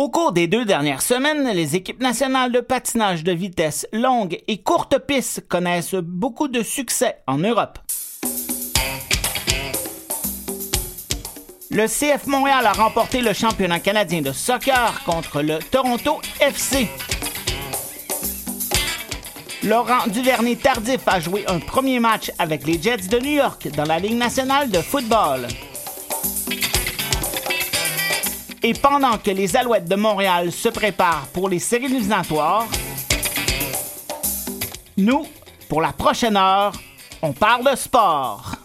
Au cours des deux dernières semaines, les équipes nationales de patinage de vitesse longue et courte piste connaissent beaucoup de succès en Europe. Le CF Montréal a remporté le championnat canadien de soccer contre le Toronto FC. Laurent Duvernay-Tardif a joué un premier match avec les Jets de New York dans la Ligue nationale de football. Et pendant que les Alouettes de Montréal se préparent pour les séries éliminatoires, nous, pour la prochaine heure, on parle de sport.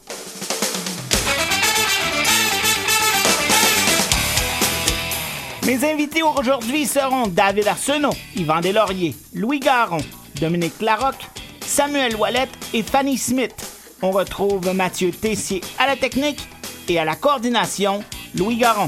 Mes invités aujourd'hui seront David Arsenault, Yvan Deslauriers, Louis Garon, Dominique Larocque, Samuel Wallet et Fanny Smith. On retrouve Mathieu Tessier à la technique et à la coordination, Louis Garon.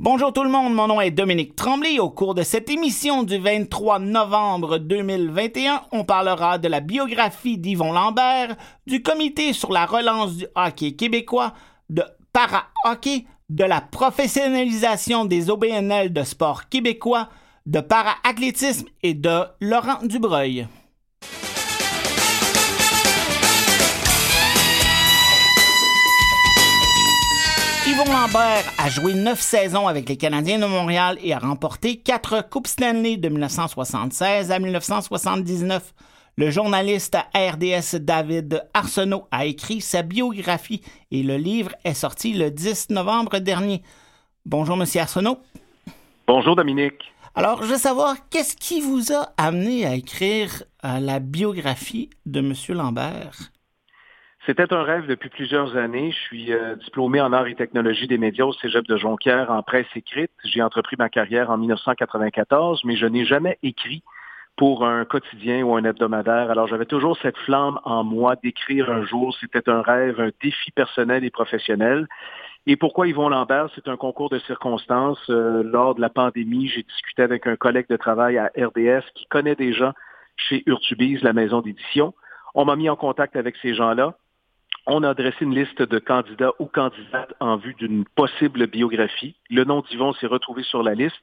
Bonjour tout le monde, mon nom est Dominique Tremblay. Au cours de cette émission du 23 novembre 2021, on parlera de la biographie d'Yvon Lambert, du comité sur la relance du hockey québécois, de para-hockey, de la professionnalisation des OBNL de sport québécois, de para-athlétisme et de Laurent Dubreuil. Yvon Lambert a joué neuf saisons avec les Canadiens de Montréal et a remporté quatre Coupes Stanley de 1976 à 1979. Le journaliste à RDS David Arsenault a écrit sa biographie et le livre est sorti le 10 novembre dernier. Bonjour, Monsieur Arsenault. Bonjour, Dominique. Alors, je veux savoir, qu'est-ce qui vous a amené à écrire euh, la biographie de Monsieur Lambert? C'était un rêve depuis plusieurs années. Je suis euh, diplômé en arts et technologies des médias au Cégep de Jonquière en presse écrite. J'ai entrepris ma carrière en 1994, mais je n'ai jamais écrit pour un quotidien ou un hebdomadaire. Alors j'avais toujours cette flamme en moi d'écrire un jour. C'était un rêve, un défi personnel et professionnel. Et pourquoi Yvon Lambert? C'est un concours de circonstances. Euh, lors de la pandémie, j'ai discuté avec un collègue de travail à RDS qui connaît des gens chez Urtubise, la maison d'édition. On m'a mis en contact avec ces gens-là on a adressé une liste de candidats ou candidates en vue d'une possible biographie. Le nom d'Yvon s'est retrouvé sur la liste.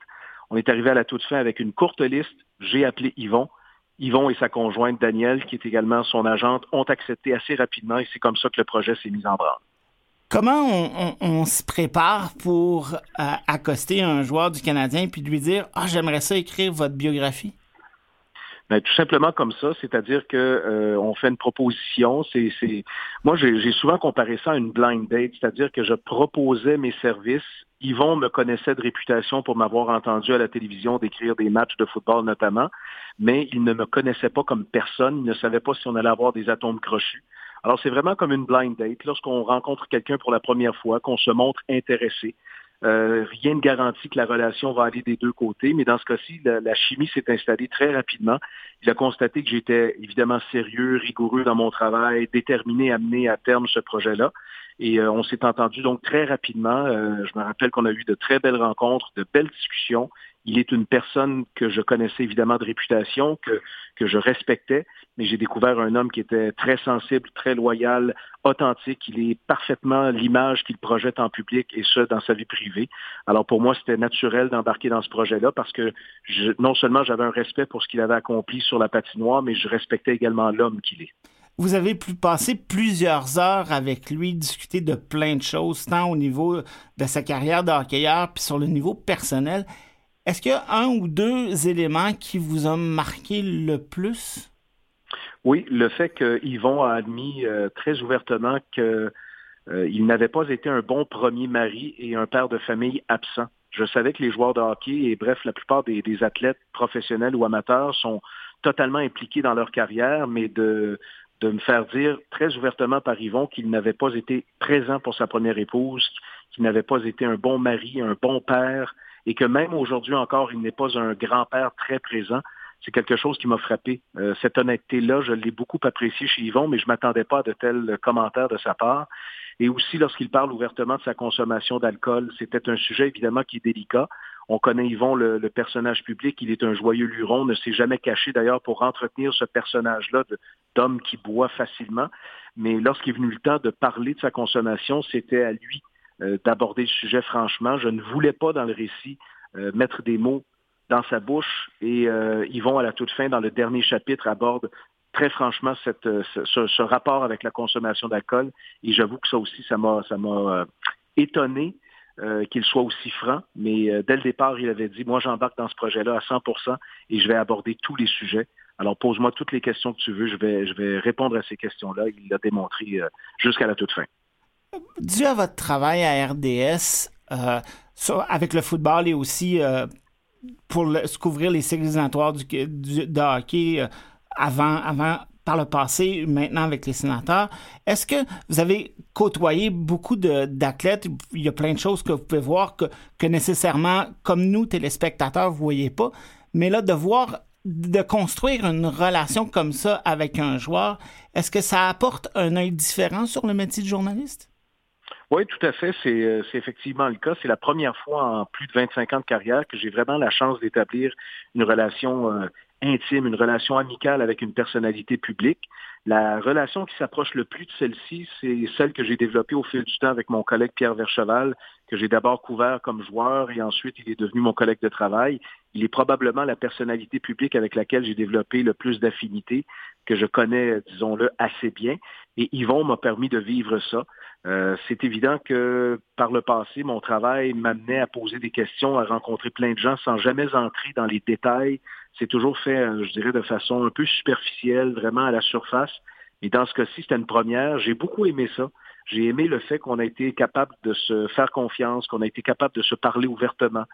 On est arrivé à la toute fin avec une courte liste. J'ai appelé Yvon. Yvon et sa conjointe Danielle, qui est également son agente, ont accepté assez rapidement et c'est comme ça que le projet s'est mis en branle. Comment on, se prépare pour euh, accoster un joueur du Canadien puis lui dire Ah, j'aimerais ça écrire votre biographie? Ben, tout simplement comme ça, c'est-à-dire que euh, on fait une proposition. C'est, c'est... Moi, j'ai, souvent comparé ça à une blind date, c'est-à-dire que je proposais mes services. Yvon me connaissait de réputation pour m'avoir entendu à la télévision décrire des matchs de football notamment, mais il ne me connaissait pas comme personne. Il ne savait pas si on allait avoir des atomes crochus. Alors, c'est vraiment comme une blind date. Lorsqu'on rencontre quelqu'un pour la première fois, qu'on se montre intéressé, euh, rien ne garantit que la relation va aller des deux côtés, mais dans ce cas-ci, la, chimie s'est installée très rapidement. Il a constaté que j'étais évidemment sérieux, rigoureux dans mon travail, déterminé à mener à terme ce projet-là. Et euh, on s'est entendu donc très rapidement. Euh, je me rappelle qu'on a eu de très belles rencontres, de belles discussions. Il est une personne que je connaissais évidemment de réputation, que, que je respectais, mais j'ai découvert un homme qui était très sensible, très loyal, authentique. Il est parfaitement l'image qu'il projette en public et ce, dans sa vie privée. Alors pour moi, c'était naturel d'embarquer dans ce projet-là parce que non seulement j'avais un respect pour ce qu'il avait accompli sur la patinoire, mais je respectais également l'homme qu'il est. Vous avez pu passer plusieurs heures avec lui, discuter de plein de choses, tant au niveau de sa carrière de hockeyeur, puis sur le niveau personnel. Est-ce qu'il y a un ou deux éléments qui vous ont marqué le plus? Oui, le fait qu'Yvon a admis euh, très ouvertement qu'il euh, n'avait pas été un bon premier mari et un père de famille absent. Je savais que les joueurs de hockey et bref, la plupart des, des athlètes professionnels ou amateurs sont totalement impliqués dans leur carrière, mais de, de me faire dire très ouvertement par Yvon qu'il n'avait pas été présent pour sa première épouse, qu'il n'avait pas été un bon mari, un bon père, et que même aujourd'hui encore, il n'est pas un grand-père très présent. C'est quelque chose qui m'a frappé. Euh, cette honnêteté-là, je l'ai beaucoup appréciée chez Yvon, mais je ne m'attendais pas à de tels commentaires de sa part. Et aussi, lorsqu'il parle ouvertement de sa consommation d'alcool, c'était un sujet évidemment qui est délicat. On connaît Yvon, le, le, personnage public, il est un joyeux luron, ne s'est jamais caché d'ailleurs pour entretenir ce personnage-là d'homme qui boit facilement. Mais lorsqu'il est venu le temps de parler de sa consommation, c'était à lui d'aborder le sujet franchement. Je ne voulais pas dans le récit mettre des mots dans sa bouche et Yvon, à la toute fin, dans le dernier chapitre, aborde très franchement cette, ce, rapport avec la consommation d'alcool. Et j'avoue que ça aussi, ça m'a, ça étonné euh, qu'il soit aussi franc, mais euh, dès le départ, il avait dit, moi j'embarque dans ce projet-là à 100% et je vais aborder tous les sujets. Alors pose-moi toutes les questions que tu veux, je vais, je vais répondre à ces questions-là. Il l'a démontré euh, jusqu'à la toute fin. Dû à votre travail à RDS, avec le football et aussi pour couvrir les cycles du, du, de hockey avant, avant par le passé, maintenant avec les sénateurs. Est-ce que vous avez côtoyé beaucoup d'athlètes? Il y a plein de choses que vous pouvez voir que, que nécessairement, comme nous, téléspectateurs, vous ne voyez pas. Mais là, de voir, de construire une relation comme ça avec un joueur, est-ce que ça apporte un œil différent sur le métier de journaliste? Oui, tout à fait. C'est effectivement le cas. C'est la première fois en plus de 25 ans de carrière que j'ai vraiment la chance d'établir une relation euh, intime, une relation amicale avec une personnalité publique. La relation qui s'approche le plus de celle-ci, c'est celle que j'ai développée au fil du temps avec mon collègue Pierre Vercheval, que j'ai d'abord couvert comme joueur et ensuite il est devenu mon collègue de travail. Il est probablement la personnalité publique avec laquelle j'ai développé le plus d'affinité, que je connais, disons-le, assez bien. Et Yvon m'a permis de vivre ça. Euh, c'est évident que par le passé, mon travail m'amenait à poser des questions, à rencontrer plein de gens sans jamais entrer dans les détails c'est toujours fait, euh, je dirais, de façon un peu superficielle, vraiment à la surface. Et dans ce cas-ci, c'était une première. J'ai beaucoup aimé ça. J'ai aimé le fait qu'on a été capable de se faire confiance, qu'on a été capable de se parler ouvertement,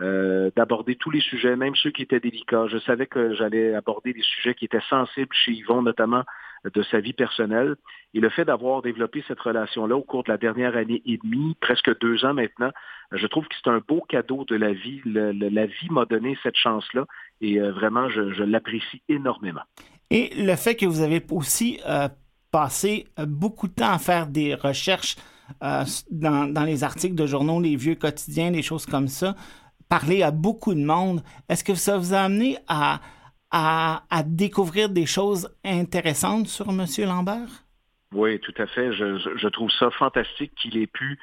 euh, d'aborder tous les sujets, même ceux qui étaient délicats. Je savais que j'allais aborder des sujets qui étaient sensibles chez Yvon, notamment de sa vie personnelle. Et le fait d'avoir développé cette relation-là au cours de la dernière année et demie, presque deux ans maintenant, je trouve que c'est un beau cadeau de la vie. la vie m'a donné cette chance-là et euh, vraiment, je, l'apprécie énormément. Et le fait que vous avez aussi euh, passé euh, beaucoup de temps à faire des recherches dans, dans, les articles de journaux, les vieux quotidiens, des choses comme ça, parler à beaucoup de monde, est-ce que ça vous a amené à à, découvrir des choses intéressantes sur M. Lambert? Oui, tout à fait. Je, trouve ça fantastique qu'il ait pu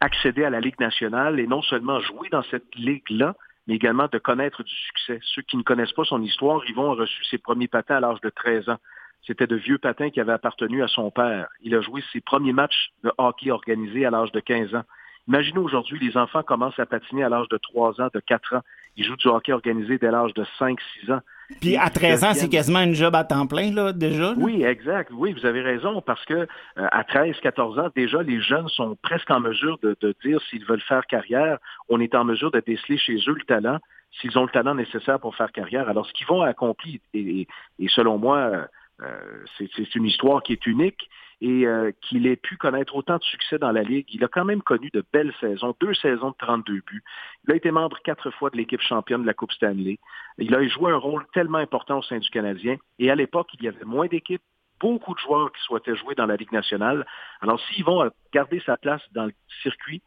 accéder à la Ligue nationale et non seulement jouer dans cette ligue-là, mais également de connaître du succès. Ceux qui ne connaissent pas son histoire, ils vont reçu ses premiers patins à l'âge de 13 ans. C'était de vieux patins qui avaient appartenu à son père. Il a joué ses premiers matchs de hockey organisés à l'âge de 15 ans. Imaginez aujourd'hui, les enfants commencent à patiner à l'âge de 3 ans, de 4 ans. Ils jouent du hockey organisé dès l'âge de 5-6 ans. Puis à 13 ans, c'est quasiment une job à temps plein, là, déjà. Oui, exact. Oui, vous avez raison, parce que euh, à 13, 14 ans, déjà, les jeunes sont presque en mesure de, dire s'ils veulent faire carrière. On est en mesure de déceler chez eux le talent, s'ils ont le talent nécessaire pour faire carrière. Alors, ce qu'ils vont accomplir, et, et selon moi, euh, c'est une histoire qui est unique et euh, qu'il ait pu connaître autant de succès dans la Ligue. Il a quand même connu de belles saisons, deux saisons de 32 buts. Il a été membre quatre fois de l'équipe championne de la Coupe Stanley. Il a joué un rôle tellement important au sein du Canadien. Et à l'époque, il y avait moins d'équipes, beaucoup de joueurs qui souhaitaient jouer dans la Ligue nationale. Alors, s'ils vont garder sa place dans le circuit,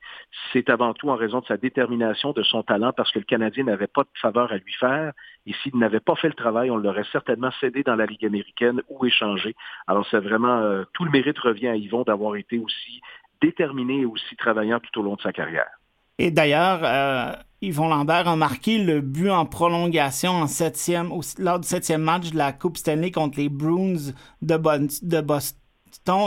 c'est avant tout en raison de sa détermination, de son talent, parce que le Canadien n'avait pas de faveur à lui faire. Et s'il n'avait pas fait le travail, on l'aurait certainement cédé dans la Ligue américaine ou échangé. Alors, c'est vraiment, euh, tout le mérite revient à Yvon d'avoir été aussi déterminé et aussi travaillant tout au long de sa carrière. Et d'ailleurs, euh, Yvon Lambert a marqué le but en prolongation en septième, lors du septième match de la Coupe Stanley contre les Bruins de, Boston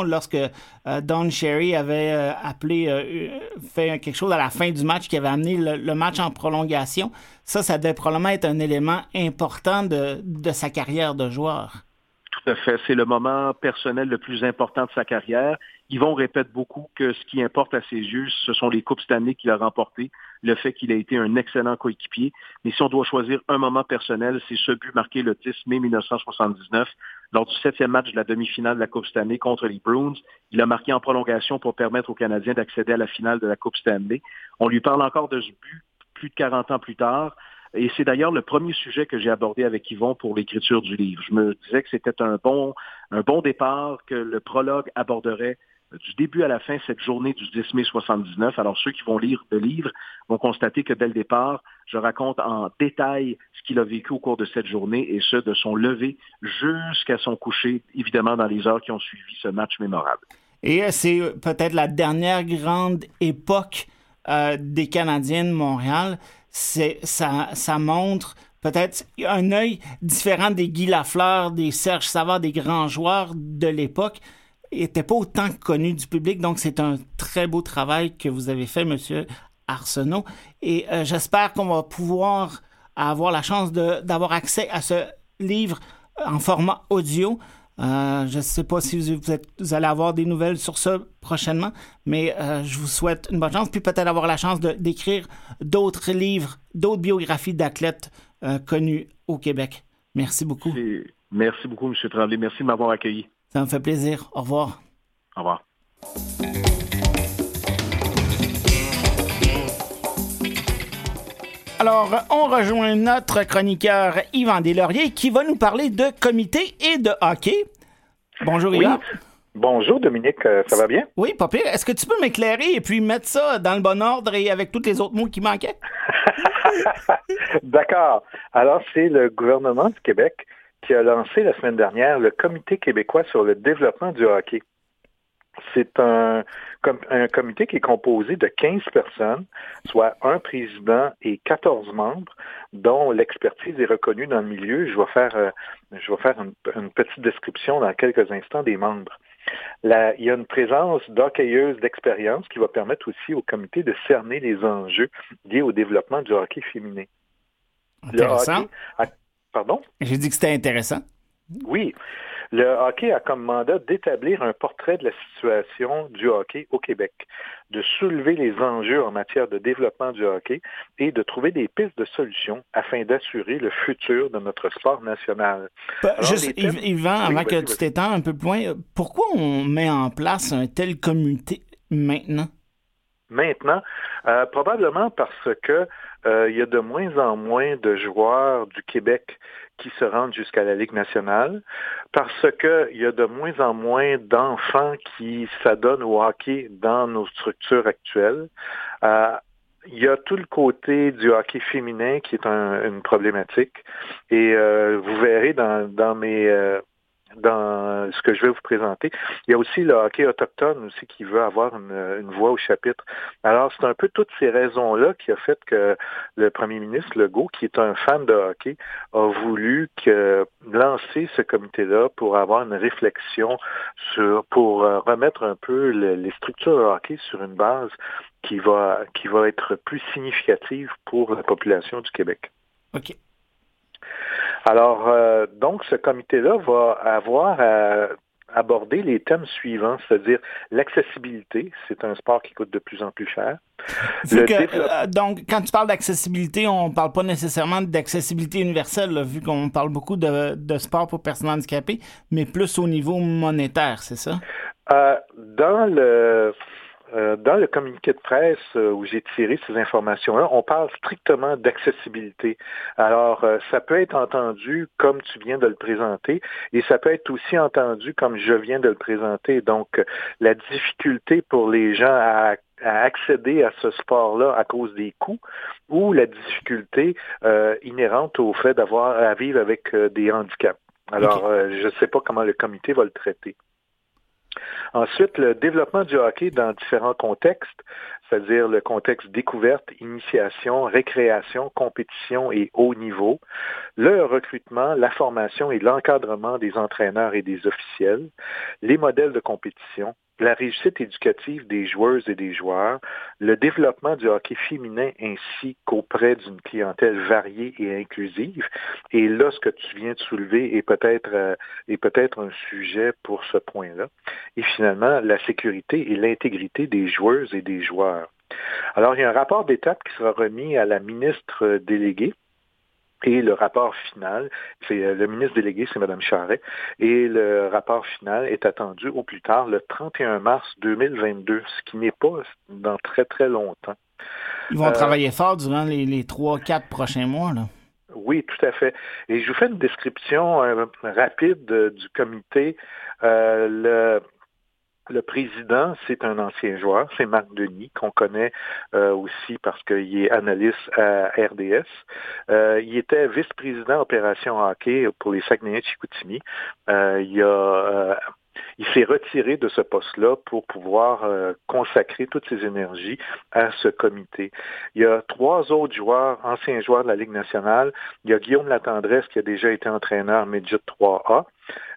lorsque euh, Don Cherry avait euh, appelé, fait quelque chose à la fin du match qui avait amené le, match en prolongation. Ça, ça devait probablement être un élément important de, de sa carrière de joueur. Tout à fait. C'est le moment personnel le plus important de sa carrière. Yvon répète beaucoup que ce qui importe à ses yeux, ce sont les Coupes Stanley qu'il a remportées, le fait qu'il a été un excellent coéquipier. Mais si on doit choisir un moment personnel, c'est ce but marqué le 10 mai 1979 lors du septième match de la demi-finale de la Coupe Stanley contre les Bruins. Il a marqué en prolongation pour permettre aux Canadiens d'accéder à la finale de la Coupe Stanley. On lui parle encore de ce but plus de 40 ans plus tard. Et c'est d'ailleurs le premier sujet que j'ai abordé avec Yvon pour l'écriture du livre. Je me disais que c'était un bon, un bon départ, que le prologue aborderait du début à la fin cette journée du 10 mai 79. Alors ceux qui vont lire le livre vont constater que dès le départ, je raconte en détail ce qu'il a vécu au cours de cette journée et ce de son lever jusqu'à son coucher, évidemment dans les heures qui ont suivi ce match mémorable. Et c'est peut-être la dernière grande époque des Canadiens de Montréal. C'est, ça montre peut-être un œil différent des Guy Lafleur, des Serge Savard, des grands joueurs de l'époque n'était pas autant connu du public. Donc, c'est un très beau travail que vous avez fait, Monsieur Arsenault. Et euh, j'espère qu'on va pouvoir avoir la chance d'avoir accès à ce livre en format audio. Euh, je ne sais pas si vous, allez avoir des nouvelles sur ça prochainement, mais euh, je vous souhaite une bonne chance, puis peut-être avoir la chance d'écrire d'autres livres, d'autres biographies d'athlètes connus au Québec. Merci beaucoup. Merci beaucoup, M. Tremblay. Merci de m'avoir accueilli. Ça me fait plaisir. Au revoir. Au revoir. Alors, on rejoint notre chroniqueur Yvan Deslauriers qui va nous parler de comité et de hockey. Bonjour Yvan. Bonjour Dominique, euh, ça va bien? Oui, pas pire. Est-ce que tu peux m'éclairer et puis mettre ça dans le bon ordre et avec tous les autres mots qui manquaient? D'accord. Alors, c'est le gouvernement du Québec qui a lancé la semaine dernière le Comité québécois sur le développement du hockey. C'est un, un, comité qui est composé de 15 personnes, soit un président et 14 membres, dont l'expertise est reconnue dans le milieu. Je vais faire, euh, je vais faire une, petite description dans quelques instants des membres. il y a une présence d'hockeyeuses d'expérience qui va permettre aussi au comité de cerner les enjeux liés au développement du hockey féminin. Intéressant. Pardon? J'ai dit que c'était intéressant. Oui. Le hockey a comme mandat d'établir un portrait de la situation du hockey au Québec, de soulever les enjeux en matière de développement du hockey et de trouver des pistes de solutions afin d'assurer le futur de notre sport national. Bah, juste, Yvan, avant que tu t'étends un peu plus loin, pourquoi on met en place un tel comité maintenant? Maintenant, euh, probablement parce que euh, il y a de moins en moins de joueurs du Québec qui se rendent jusqu'à la Ligue nationale, parce qu'il y a de moins en moins d'enfants qui s'adonnent au hockey dans nos structures actuelles. Euh, il y a tout le côté du hockey féminin qui est une problématique. Et euh, vous verrez dans, dans mes dans ce que je vais vous présenter. Il y a aussi le hockey autochtone aussi qui veut avoir une, voix au chapitre. Alors, c'est un peu toutes ces raisons-là qui a fait que le premier ministre Legault, qui est un fan de hockey, a voulu lancer ce comité-là pour avoir une réflexion sur, pour euh, remettre un peu les structures de hockey sur une base qui va, qui va être plus significative pour la population du Québec. OK. Alors, euh, donc, ce comité-là va avoir à aborder les thèmes suivants, c'est-à-dire l'accessibilité, c'est un sport qui coûte de plus en plus cher. Euh, donc, quand tu parles d'accessibilité, on ne parle pas nécessairement d'accessibilité universelle, vu qu'on parle beaucoup de, de, sport pour personnes handicapées, mais plus au niveau monétaire, c'est ça? Euh, dans le euh, dans le communiqué de presse euh, où j'ai tiré ces informations-là, on parle strictement d'accessibilité. Alors, euh, ça peut être entendu comme tu viens de le présenter et ça peut être aussi entendu comme je viens de le présenter. Donc, la difficulté pour les gens à accéder à ce sport-là à cause des coûts ou la difficulté inhérente au fait d'avoir à vivre avec des handicaps. Alors, je ne sais pas comment le comité va le traiter. Ensuite, le développement du hockey dans différents contextes, c'est-à-dire le contexte découverte, initiation, récréation, compétition et haut niveau, le recrutement, la formation et l'encadrement des entraîneurs et des officiels, les modèles de compétition, la réussite éducative des joueuses et des joueurs, le développement du hockey féminin ainsi qu'auprès d'une clientèle variée et inclusive. Et là, ce que tu viens de soulever est peut-être euh, est peut-être un sujet pour ce point-là. Et finalement, la sécurité et l'intégrité des joueuses et des joueurs. Alors, il y a un rapport d'étape qui sera remis à la ministre déléguée et le rapport final, c'est euh, le ministre délégué, c'est Mme Charret, et le rapport final est attendu au plus tard le 31 mars 2022, ce qui n'est pas dans très très longtemps. Ils vont euh, travailler fort durant les trois, quatre prochains mois, là. Oui, tout à fait. Et je vous fais une description euh, rapide du comité. le, le président, c'est un ancien joueur, c'est Marc Denis, qu'on connaît euh, aussi parce qu'il est analyste à RDS. Euh, il était vice-président opération hockey pour les Saguenay-Chicoutimi. Euh, il a Il s'est retiré de ce poste-là pour pouvoir euh, consacrer toutes ses énergies à ce comité. Il y a trois autres joueurs, anciens joueurs de la Ligue nationale. Il y a Guillaume Latendresse qui a déjà été entraîneur Midget 3A.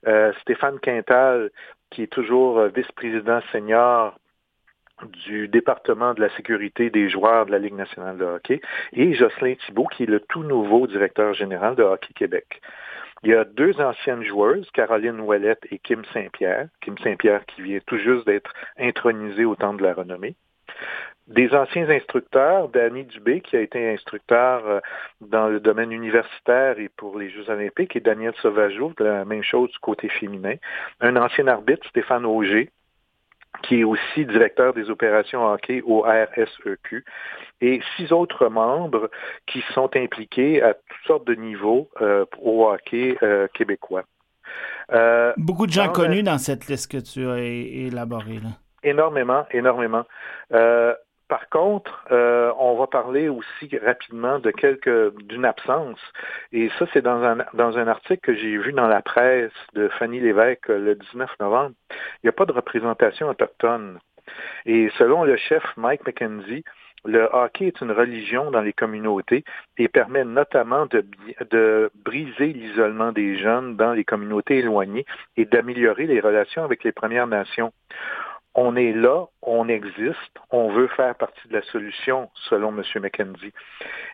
Euh, Stéphane Quintal qui est toujours euh, vice-président senior du département de la sécurité des joueurs de la Ligue nationale de hockey, et Jocelyn Thibault, qui est le tout nouveau directeur général de Hockey Québec. Il y a deux anciennes joueuses, Caroline Ouellette et Kim Saint-Pierre. Kim Saint-Pierre qui vient tout juste d'être intronisée au temps de la renommée. Des anciens instructeurs, Danny Dubé, qui a été instructeur euh, dans le domaine universitaire et pour les Jeux olympiques, et Daniel Sauvageau, la même chose du côté féminin. Un ancien arbitre, Stéphane Auger, qui est aussi directeur des opérations hockey au RSEQ, et six autres membres qui sont impliqués à toutes sortes de niveaux euh, au hockey euh, québécois. Euh, Beaucoup de gens connus dans cette liste que tu as élaborée. Là. Énormément, énormément. Par contre, euh, on va parler aussi rapidement de quelques d'une absence. Et ça, c'est dans un, dans un article que j'ai vu dans la presse de Fanny Lévesque le 19 novembre. Il n'y a pas de représentation autochtone. Et selon le chef Mike McKenzie, le hockey est une religion dans les communautés et permet notamment de, de briser l'isolement des jeunes dans les communautés éloignées et d'améliorer les relations avec les Premières Nations on est là, on existe, on veut faire partie de la solution, selon M. McKenzie.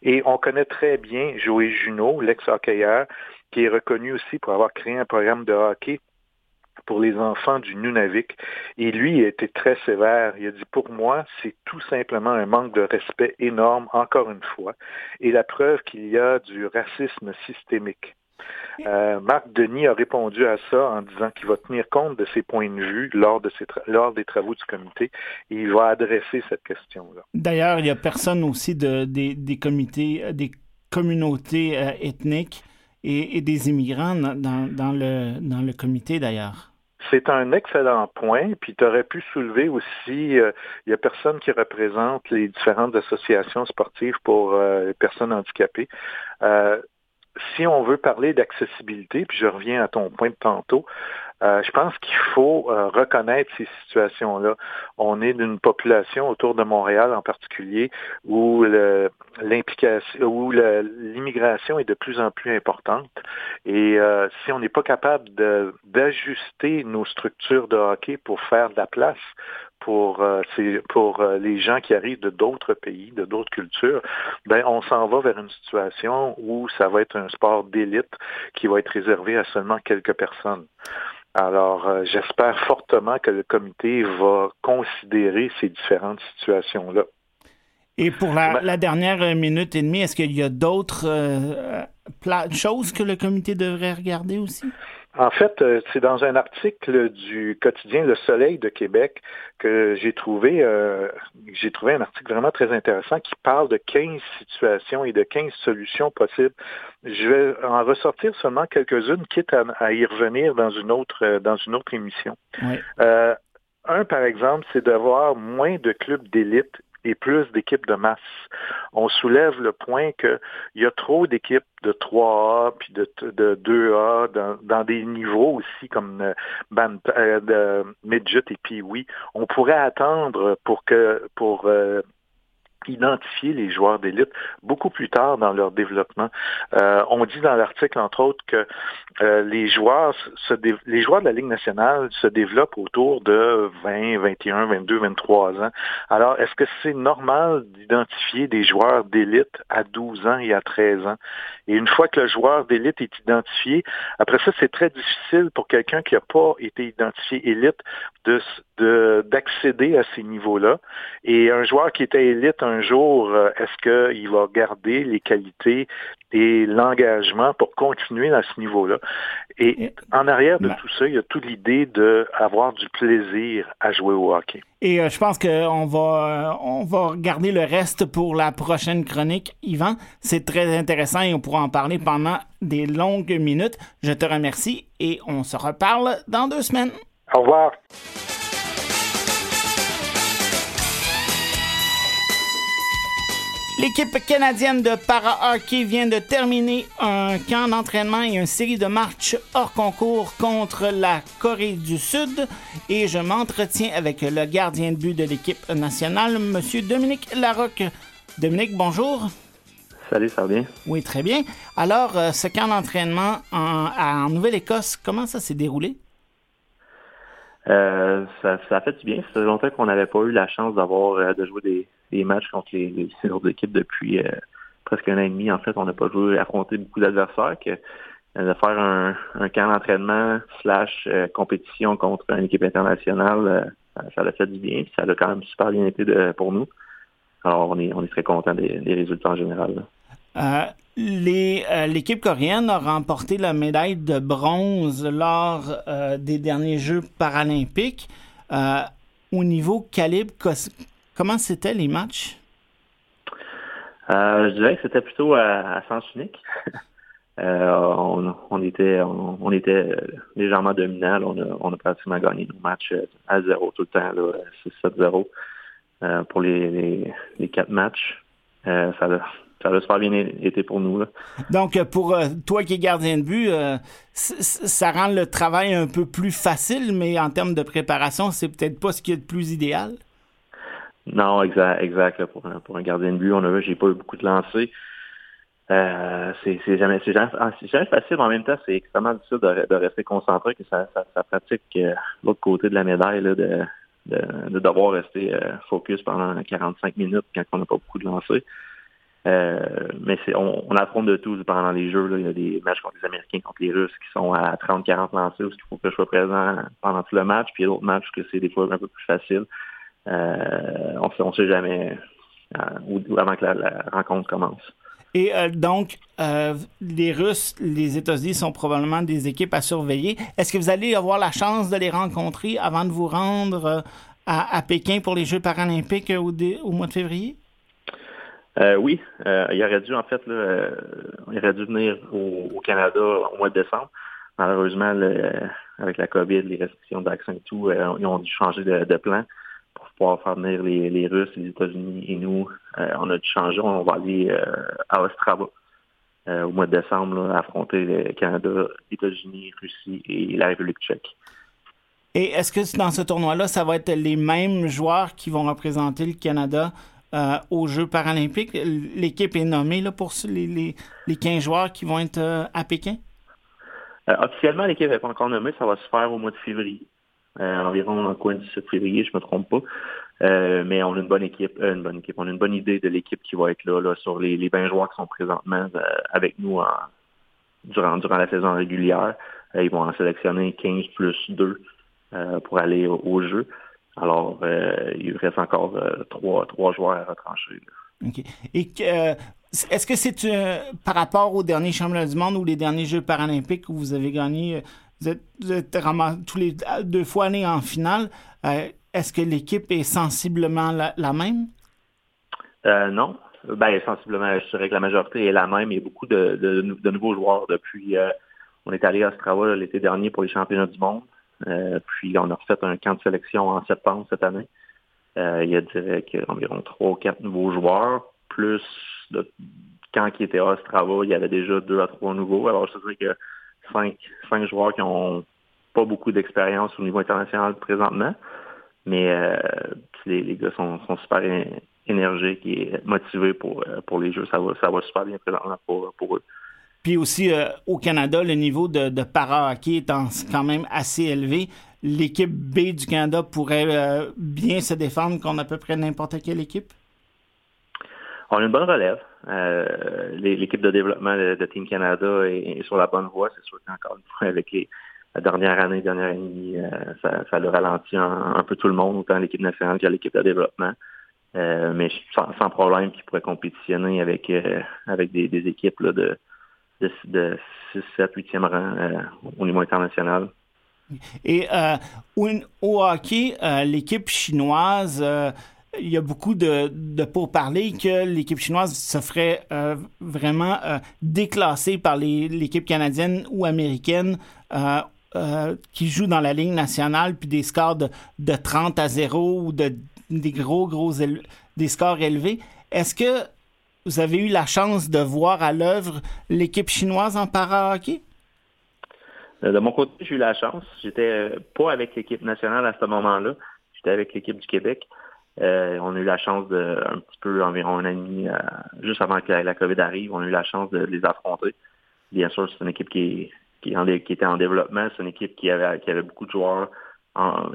Et on connaît très bien Joey Junot, l'ex-hockeyeur, qui est reconnu aussi pour avoir créé un programme de hockey pour les enfants du Nunavik. Et lui il a été très sévère. Il a dit, pour moi, c'est tout simplement un manque de respect énorme, encore une fois, et la preuve qu'il y a du racisme systémique. Euh, Marc Denis a répondu à ça en disant qu'il va tenir compte de ses points de vue lors, de lors des travaux du comité et il va adresser cette question-là. D'ailleurs, il n'y a personne aussi de, des, comités, euh, des communautés euh, ethniques et, des immigrants dans, le, dans le comité d'ailleurs. C'est un excellent point. Puis tu aurais pu soulever aussi, il n'y a personne qui représente les différentes associations sportives pour les personnes handicapées si on veut parler d'accessibilité, puis je reviens à ton point de tantôt, euh, je pense qu'il faut euh, reconnaître ces situations-là. On est d'une population autour de Montréal en particulier où l'implication, où l'immigration est de plus en plus importante. Et euh, si on n'est pas capable d'ajuster nos structures de hockey pour faire de la place pour, euh, pour euh, les gens qui arrivent de d'autres pays, de d'autres cultures, ben on s'en va vers une situation où ça va être un sport d'élite qui va être réservé à seulement quelques personnes. Alors, euh, j'espère fortement que le comité va considérer ces différentes situations-là. Et pour la, ben dernière minute et demie, est-ce qu'il y a d'autres choses que le comité devrait regarder aussi? En fait, euh, c'est dans un article du quotidien Le Soleil de Québec que j'ai trouvé euh, j'ai trouvé un article vraiment très intéressant qui parle de 15 situations et de 15 solutions possibles. Je vais en ressortir seulement quelques-unes, quitte à, y revenir dans une autre euh, dans une autre émission. un, par exemple, c'est d'avoir moins de clubs d'élite et plus d'équipes de masse. On soulève le point qu'il y a trop d'équipes de 3A puis de, de 2A dans, des niveaux aussi comme euh, euh, midget et puis oui. On pourrait attendre pour que pour euh, identifier les joueurs d'élite beaucoup plus tard dans leur développement. Euh, on dit dans l'article, entre autres, que euh, les joueurs se les joueurs de la Ligue nationale se développent autour de 20, 21, 22, 23 ans. Alors, est-ce que c'est normal d'identifier des joueurs d'élite à 12 ans et à 13 ans? Et une fois que le joueur d'élite est identifié, après ça, c'est très difficile pour quelqu'un qui n'a pas été identifié élite de d'accéder à ces niveaux-là. Et un joueur qui était élite jour, euh, est-ce qu'il va garder les qualités et l'engagement pour continuer à ce niveau-là? Et en arrière de tout ça, il y a toute l'idée d'avoir du plaisir à jouer au hockey. Et euh, je pense qu'on va, euh, on va regarder le reste pour la prochaine chronique. Yvan, c'est très intéressant et on pourra en parler pendant des longues minutes. Je te remercie et on se reparle dans deux semaines. Au revoir. L'équipe canadienne de para-hockey vient de terminer un camp d'entraînement et une série de matchs hors concours contre la Corée du Sud. Et je m'entretiens avec le gardien de but de l'équipe nationale, M. Dominique Larocque. Dominique, bonjour. Salut, ça va bien? Oui, très bien. Alors, euh, ce camp d'entraînement en, Nouvelle-Écosse, comment ça s'est déroulé? Euh, ça, a fait du bien. Ça fait longtemps qu'on n'avait pas eu la chance d'avoir euh, de jouer des, matchs contre les, autres équipes depuis euh, presque un an et demi. En fait, on n'a pas joué, affronté beaucoup d'adversaires. Euh, de faire un, camp d'entraînement slash euh, compétition contre une équipe internationale, ça a fait du bien. Ça a quand même super bien été pour nous. Alors, on est, on est très content des, résultats en général. L'équipe coréenne a remporté la médaille de bronze lors des derniers Jeux paralympiques. au niveau calibre, Comment c'était les matchs? Euh, je dirais que c'était plutôt à, sens unique. Euh, on, était on, était légèrement dominant. On a, pratiquement gagné nos matchs à zéro tout le temps, 6-7-0 euh, pour les, quatre matchs. ça, ça a super bien été pour nous. Donc, pour toi qui es gardien de but, ça rend le travail un peu plus facile, mais en termes de préparation, c'est peut-être pas ce qui est le plus idéal? Non, exact, exact. pour, un, pour un gardien de but, on a vu, j'ai pas eu beaucoup de lancers. Euh, c'est jamais, ah, jamais, facile, mais en même temps, c'est extrêmement difficile de, de, rester concentré, que ça, ça, pratique euh, l'autre côté de la médaille, là, de, de, devoir rester euh, focus pendant 45 minutes quand on n'a pas beaucoup de lancers. Euh, mais on, on, de tout pendant les jeux. Là. Il y a des matchs contre les Américains, contre les Russes qui sont à 30-40 lancers, où il faut que je sois présent pendant tout le match. Puis d'autres matchs que c'est des fois un peu plus facile. Euh, on ne sait jamais euh, avant que la, rencontre commence. Et euh, donc, les Russes, les États-Unis sont probablement des équipes à surveiller. Est-ce que vous allez avoir la chance de les rencontrer avant de vous rendre à, Pékin pour les Jeux paralympiques au, au mois de février? oui, il aurait dû, en fait, là, il aurait dû venir au, Canada au mois de décembre. Malheureusement, avec la COVID, les restrictions d'accès et tout, ils ont dû changer de plan pouvoir faire venir les, Russes, les États-Unis et nous. Euh, on a dû changer, on va aller euh, à Ostrava euh, au mois de décembre, affronter le Canada, les États-Unis, Russie et la République tchèque. Et est-ce que dans ce tournoi-là, ça va être les mêmes joueurs qui vont représenter le Canada aux Jeux paralympiques? L'équipe est nommée là, pour les, les, 15 joueurs qui vont être à Pékin? officiellement, l'équipe n'est pas encore nommée. Ça va se faire au mois de février. Euh, environ en coin du 7 février, je me trompe pas. Euh, mais on a une bonne équipe, euh, une bonne équipe, on a une bonne idée de l'équipe qui va être là, là sur les, les 20 joueurs qui sont présentement avec nous durant, durant la saison régulière. ils vont en sélectionner 15 plus 2 pour aller au, jeu. Alors, il reste encore trois, joueurs à retrancher. OK. Et est-ce que c'est par rapport aux derniers championnats du monde ou les derniers Jeux paralympiques où vous avez gagné vous êtes, tous les deux fois allés en finale. Euh, est-ce que l'équipe est sensiblement la, même? Euh, non. Ben, sensiblement, je dirais que la majorité est la même. Il y a beaucoup de, nouveaux joueurs depuis. Euh, on est allé à Strava l'été dernier pour les championnats du monde. puis on a refait un camp de sélection en septembre cette année. il y a dirais environ trois ou quatre nouveaux joueurs, plus de, quand qui était à Strava, il y avait déjà deux à trois nouveaux. Alors je dirais que cinq, joueurs qui ont pas beaucoup d'expérience au niveau international présentement. Mais euh, les, gars sont, super énergiques et motivés pour, euh, pour les jeux. Ça va, ça va super bien présentement pour, eux. Puis aussi, euh, au Canada, le niveau de, de para-hockey est quand même assez élevé. L'équipe B du Canada pourrait bien se défendre contre à peu près n'importe quelle équipe? On a une bonne relève. Euh, l'équipe de développement de, Team Canada est, sur la bonne voie. C'est sûr qu'encore une fois, avec la dernière année, dernière année, euh, ça, ça le ralentit un, peu tout le monde, autant l'équipe nationale que l'équipe de développement. Euh, mais sans, problème qui pourrait compétitionner avec avec des, équipes de, de, 6, 7, 8e rang au niveau international. Et au hockey, l'équipe chinoise il y a beaucoup de, de pourparlers que l'équipe chinoise se ferait euh, vraiment euh, déclasser par l'équipe canadienne ou américaine euh, qui joue dans la ligne nationale, puis des scores de, de 30 à 0 ou de, des gros, gros des scores élevés. Est-ce que vous avez eu la chance de voir à l'œuvre l'équipe chinoise en para-hockey? De mon côté, j'ai eu la chance. J'étais pas avec l'équipe nationale à ce moment-là. J'étais avec l'équipe du Québec. On a eu la chance de, un petit peu, environ un an demi, juste avant que la COVID arrive, on a eu la chance de les affronter. Bien sûr, c'est une équipe qui, qui, était en développement. C'est une équipe qui avait, qui avait beaucoup de joueurs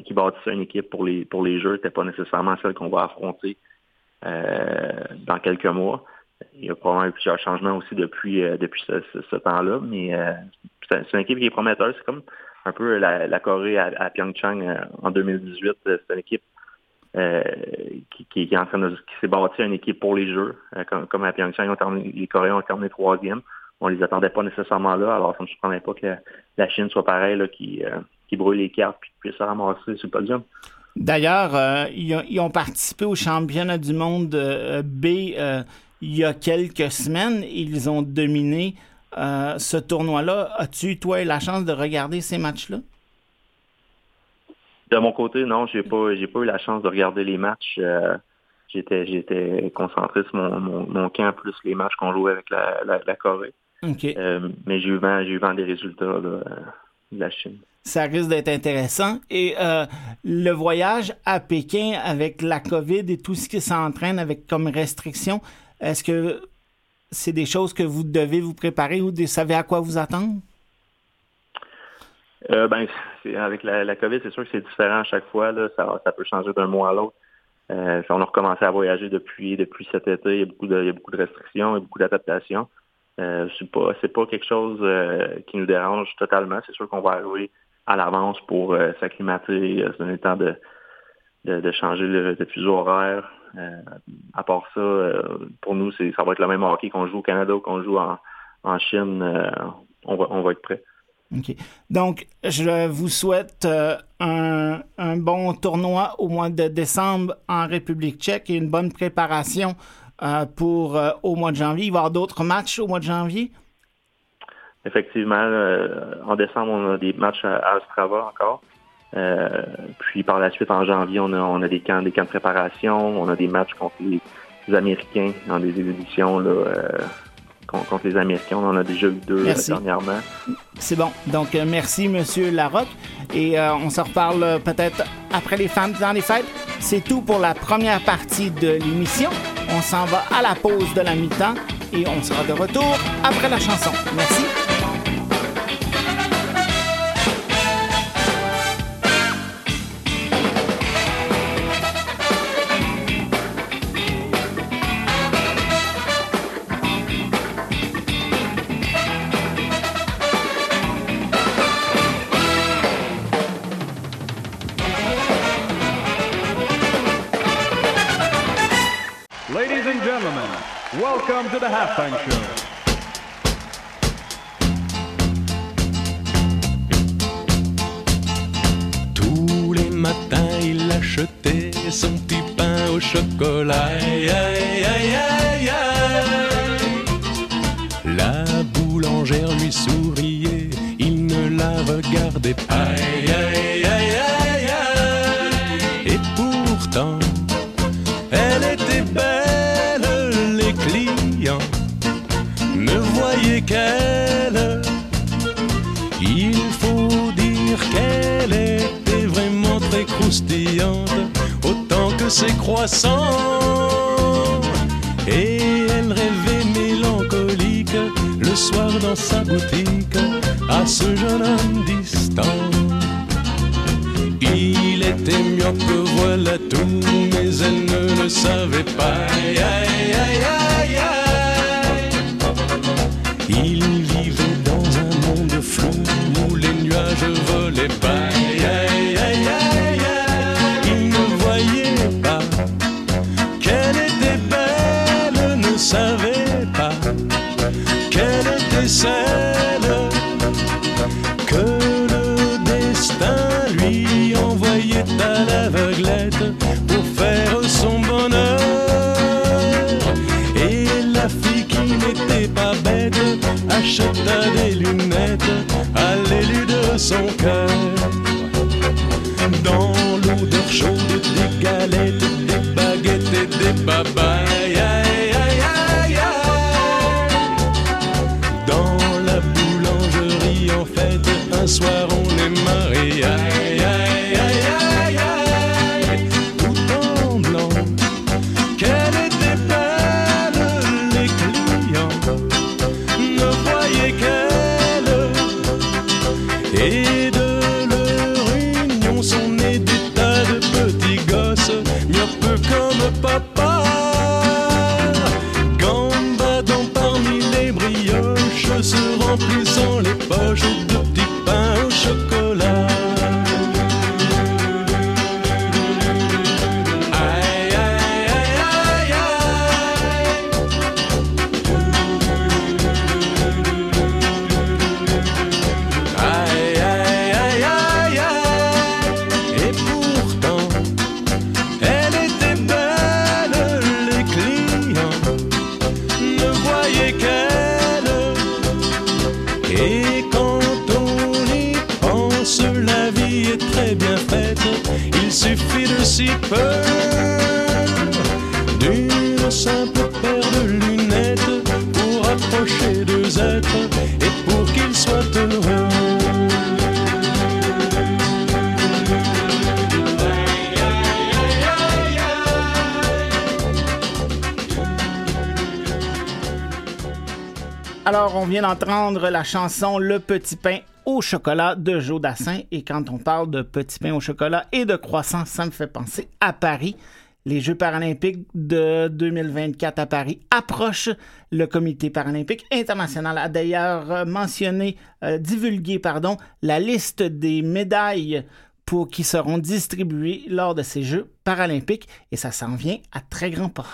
qui bâtissait une équipe pour les, pour les jeux. C'était pas nécessairement celle qu'on va affronter dans quelques mois. Il y a probablement eu plusieurs changements aussi depuis, euh, depuis ce, temps-là, mais euh, c'est une équipe qui est prometteuse. C'est comme un peu la, Corée à, Pyeongchang euh, en 2018. C'est une équipe qui, est en train de s'est bâtie une équipe pour les jeux. Comme, à Pyeongchang, les Coréens ont terminé troisième. On les attendait pas nécessairement là, alors ça ne me surprendrait pas que la Chine soit pareille, là, qui, brûle les cartes et puisse se ramasser sur le podium. D'ailleurs, ils, ont participé au championnat du monde B il y a quelques semaines. Ils ont dominé euh, ce tournoi-là. As-tu, toi, la chance de regarder ces matchs-là? De mon côté, non, j'ai pas, j'ai pas eu la chance de regarder les matchs. Euh, j'étais, j'étais concentré sur mon, camp plus les matchs qu'on jouait avec la, Corée. Euh, mais j'ai eu vent, j'ai eu vent des résultats de la Chine. Ça risque d'être intéressant. Et le voyage à Pékin avec la COVID et tout ce qui s'entraîne avec comme restriction, est-ce que c'est des choses que vous devez vous préparer ou savez à quoi vous attendre? Euh, ben, avec la, COVID, c'est sûr que c'est différent à chaque fois. Là. Ça, peut changer d'un mois à l'autre. Euh, on a recommencé à voyager depuis, depuis cet été. Il y a beaucoup de, beaucoup de restrictions, il y a beaucoup d'adaptations. Euh, c'est pas, pas quelque chose euh, qui nous dérange totalement. C'est sûr qu'on va arriver à l'avance pour s'acclimater, se donner le temps de, de, changer le, de fuseau horaire, euh, à part ça, euh, pour nous, ça va être le même hockey qu'on joue au Canada ou qu'on joue en, Chine. Euh, on, va, on va être prêt. Donc, je vous souhaite un, bon tournoi au mois de décembre en République tchèque et une bonne préparation pour au mois de janvier. Il va y avoir d'autres matchs au mois de janvier? Effectivement. en décembre, on a des matchs à, Strava encore. Euh, puis par la suite, en janvier, on a, des camps, de préparation, on a des matchs contre les, Américains dans des éditions là, euh, contre les Américains. On en a déjà eu deux euh, dernièrement. C'est bon. Donc, merci, Monsieur Larocque. Et on se reparle peut-être après les femmes dans les fêtes. C'est tout pour la première partie de l'émission. On s'en va à la pause de la mi-temps et on sera de retour après la chanson. Merci. Welcome to the halftime show. Tous les matins, il achetait son petit pain au chocolat. Aïe, aïe, aïe, la boulangère lui souriait, il ne la regardait pas. Et elle rêvait mélancolique le soir dans sa boutique à ce jeune homme distant. Il était mieux que voilà tout, mais elle ne le savait pas. Vient d'entendre la chanson Le Petit Pain au chocolat de Joe Dassin. Et quand on parle de petit pain au chocolat et de croissant, ça me fait penser à Paris. Les Jeux paralympiques de 2024 à Paris approchent. Le Comité paralympique international a d'ailleurs mentionné, euh, divulgué, pardon, la liste des médailles pour qui seront distribuées lors de ces Jeux paralympiques. Et ça s'en vient à très grands pas.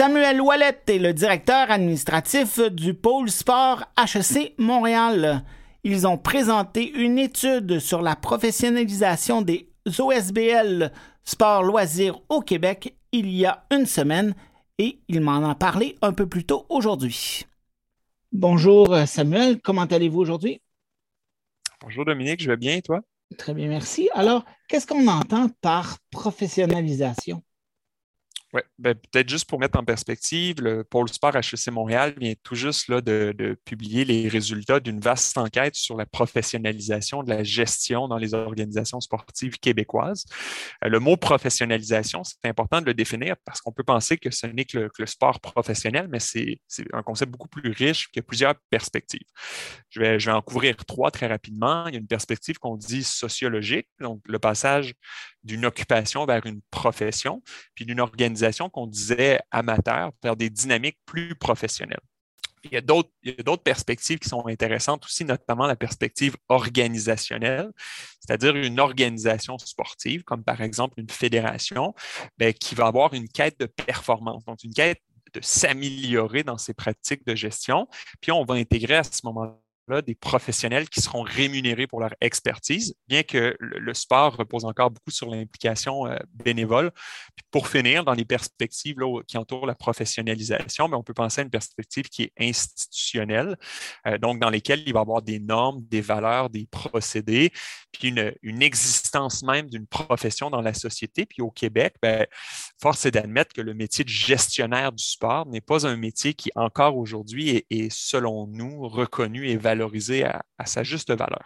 Samuel Ouellette est le directeur administratif du pôle sport HEC Montréal. Ils ont présenté une étude sur la professionnalisation des OSBL sport loisirs au Québec il y a une semaine et ils m'en ont parlé un peu plus tôt aujourd'hui. Bonjour Samuel, comment allez-vous aujourd'hui? Bonjour Dominique, je vais bien et toi? Très bien, merci. Alors, qu'est-ce qu'on entend par professionnalisation? Oui, ben, peut-être juste pour mettre en perspective, le pôle sport HEC Montréal vient tout juste là, de, publier les résultats d'une vaste enquête sur la professionnalisation de la gestion dans les organisations sportives québécoises. Euh, le mot professionnalisation, c'est important de le définir parce qu'on peut penser que ce n'est que le, que le sport professionnel, mais c'est un concept beaucoup plus riche qui a plusieurs perspectives. Je vais, je vais en couvrir trois très rapidement. Il y a une perspective qu'on dit sociologique, donc le passage d'une occupation vers une profession, puis d'une organisation qu'on disait amateur vers des dynamiques plus professionnelles. Il y a d'autres perspectives qui sont intéressantes aussi, notamment la perspective organisationnelle, c'est-à-dire une organisation sportive, comme par exemple une fédération, bien, qui va avoir une quête de performance, donc une quête de s'améliorer dans ses pratiques de gestion. Puis on va intégrer à ce moment-là des professionnels qui seront rémunérés pour leur expertise, bien que le, sport repose encore beaucoup sur l'implication euh, bénévole. pour finir, dans les perspectives qui entourent la professionnalisation, mais ben, on peut penser à une perspective qui est institutionnelle, euh, donc dans lesquelles il va y avoir des normes, des valeurs, des procédés, puis une, existence même d'une profession dans la société. Puis au Québec, ben, force est d'admettre que le métier de gestionnaire du sport n'est pas un métier qui, encore aujourd'hui, est, est, selon nous, reconnu et valorisé à, sa juste valeur.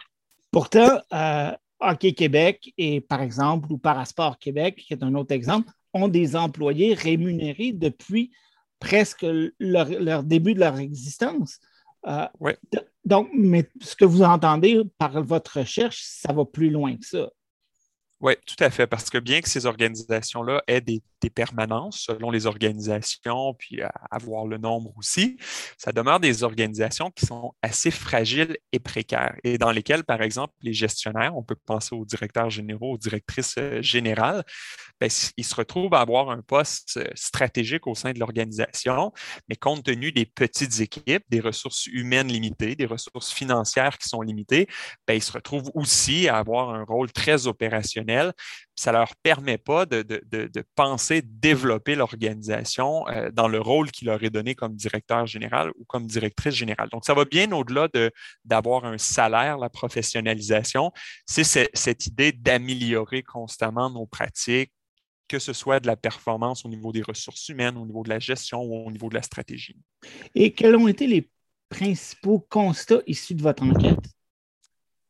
Pourtant, euh, Hockey Québec et par exemple, ou Parasport Québec, qui est un autre exemple, ont des employés rémunérés depuis presque leur, début de leur existence. Euh, oui. Donc, mais ce que vous entendez par votre recherche, ça va plus loin que ça. Oui, tout à fait, parce que bien que ces organisations-là aient des, permanences selon les organisations, puis avoir le nombre aussi, ça demeure des organisations qui sont assez fragiles et précaires et dans lesquelles, par exemple, les gestionnaires, on peut penser aux directeurs généraux, aux directrices euh, générales, bien, ils se retrouvent à avoir un poste euh, stratégique au sein de l'organisation, mais compte tenu des petites équipes, des ressources humaines limitées, des ressources financières qui sont limitées, bien, ils se retrouvent aussi à avoir un rôle très opérationnel ça ne leur permet pas de, penser développer l'organisation euh, dans le rôle qui leur est donné comme directeur général ou comme directrice générale. Donc, ça va bien au-delà d'avoir un salaire, la professionnalisation. C'est cette idée d'améliorer constamment nos pratiques, que ce soit de la performance au niveau des ressources humaines, au niveau de la gestion ou au niveau de la stratégie. Et quels ont été les principaux constats issus de votre enquête?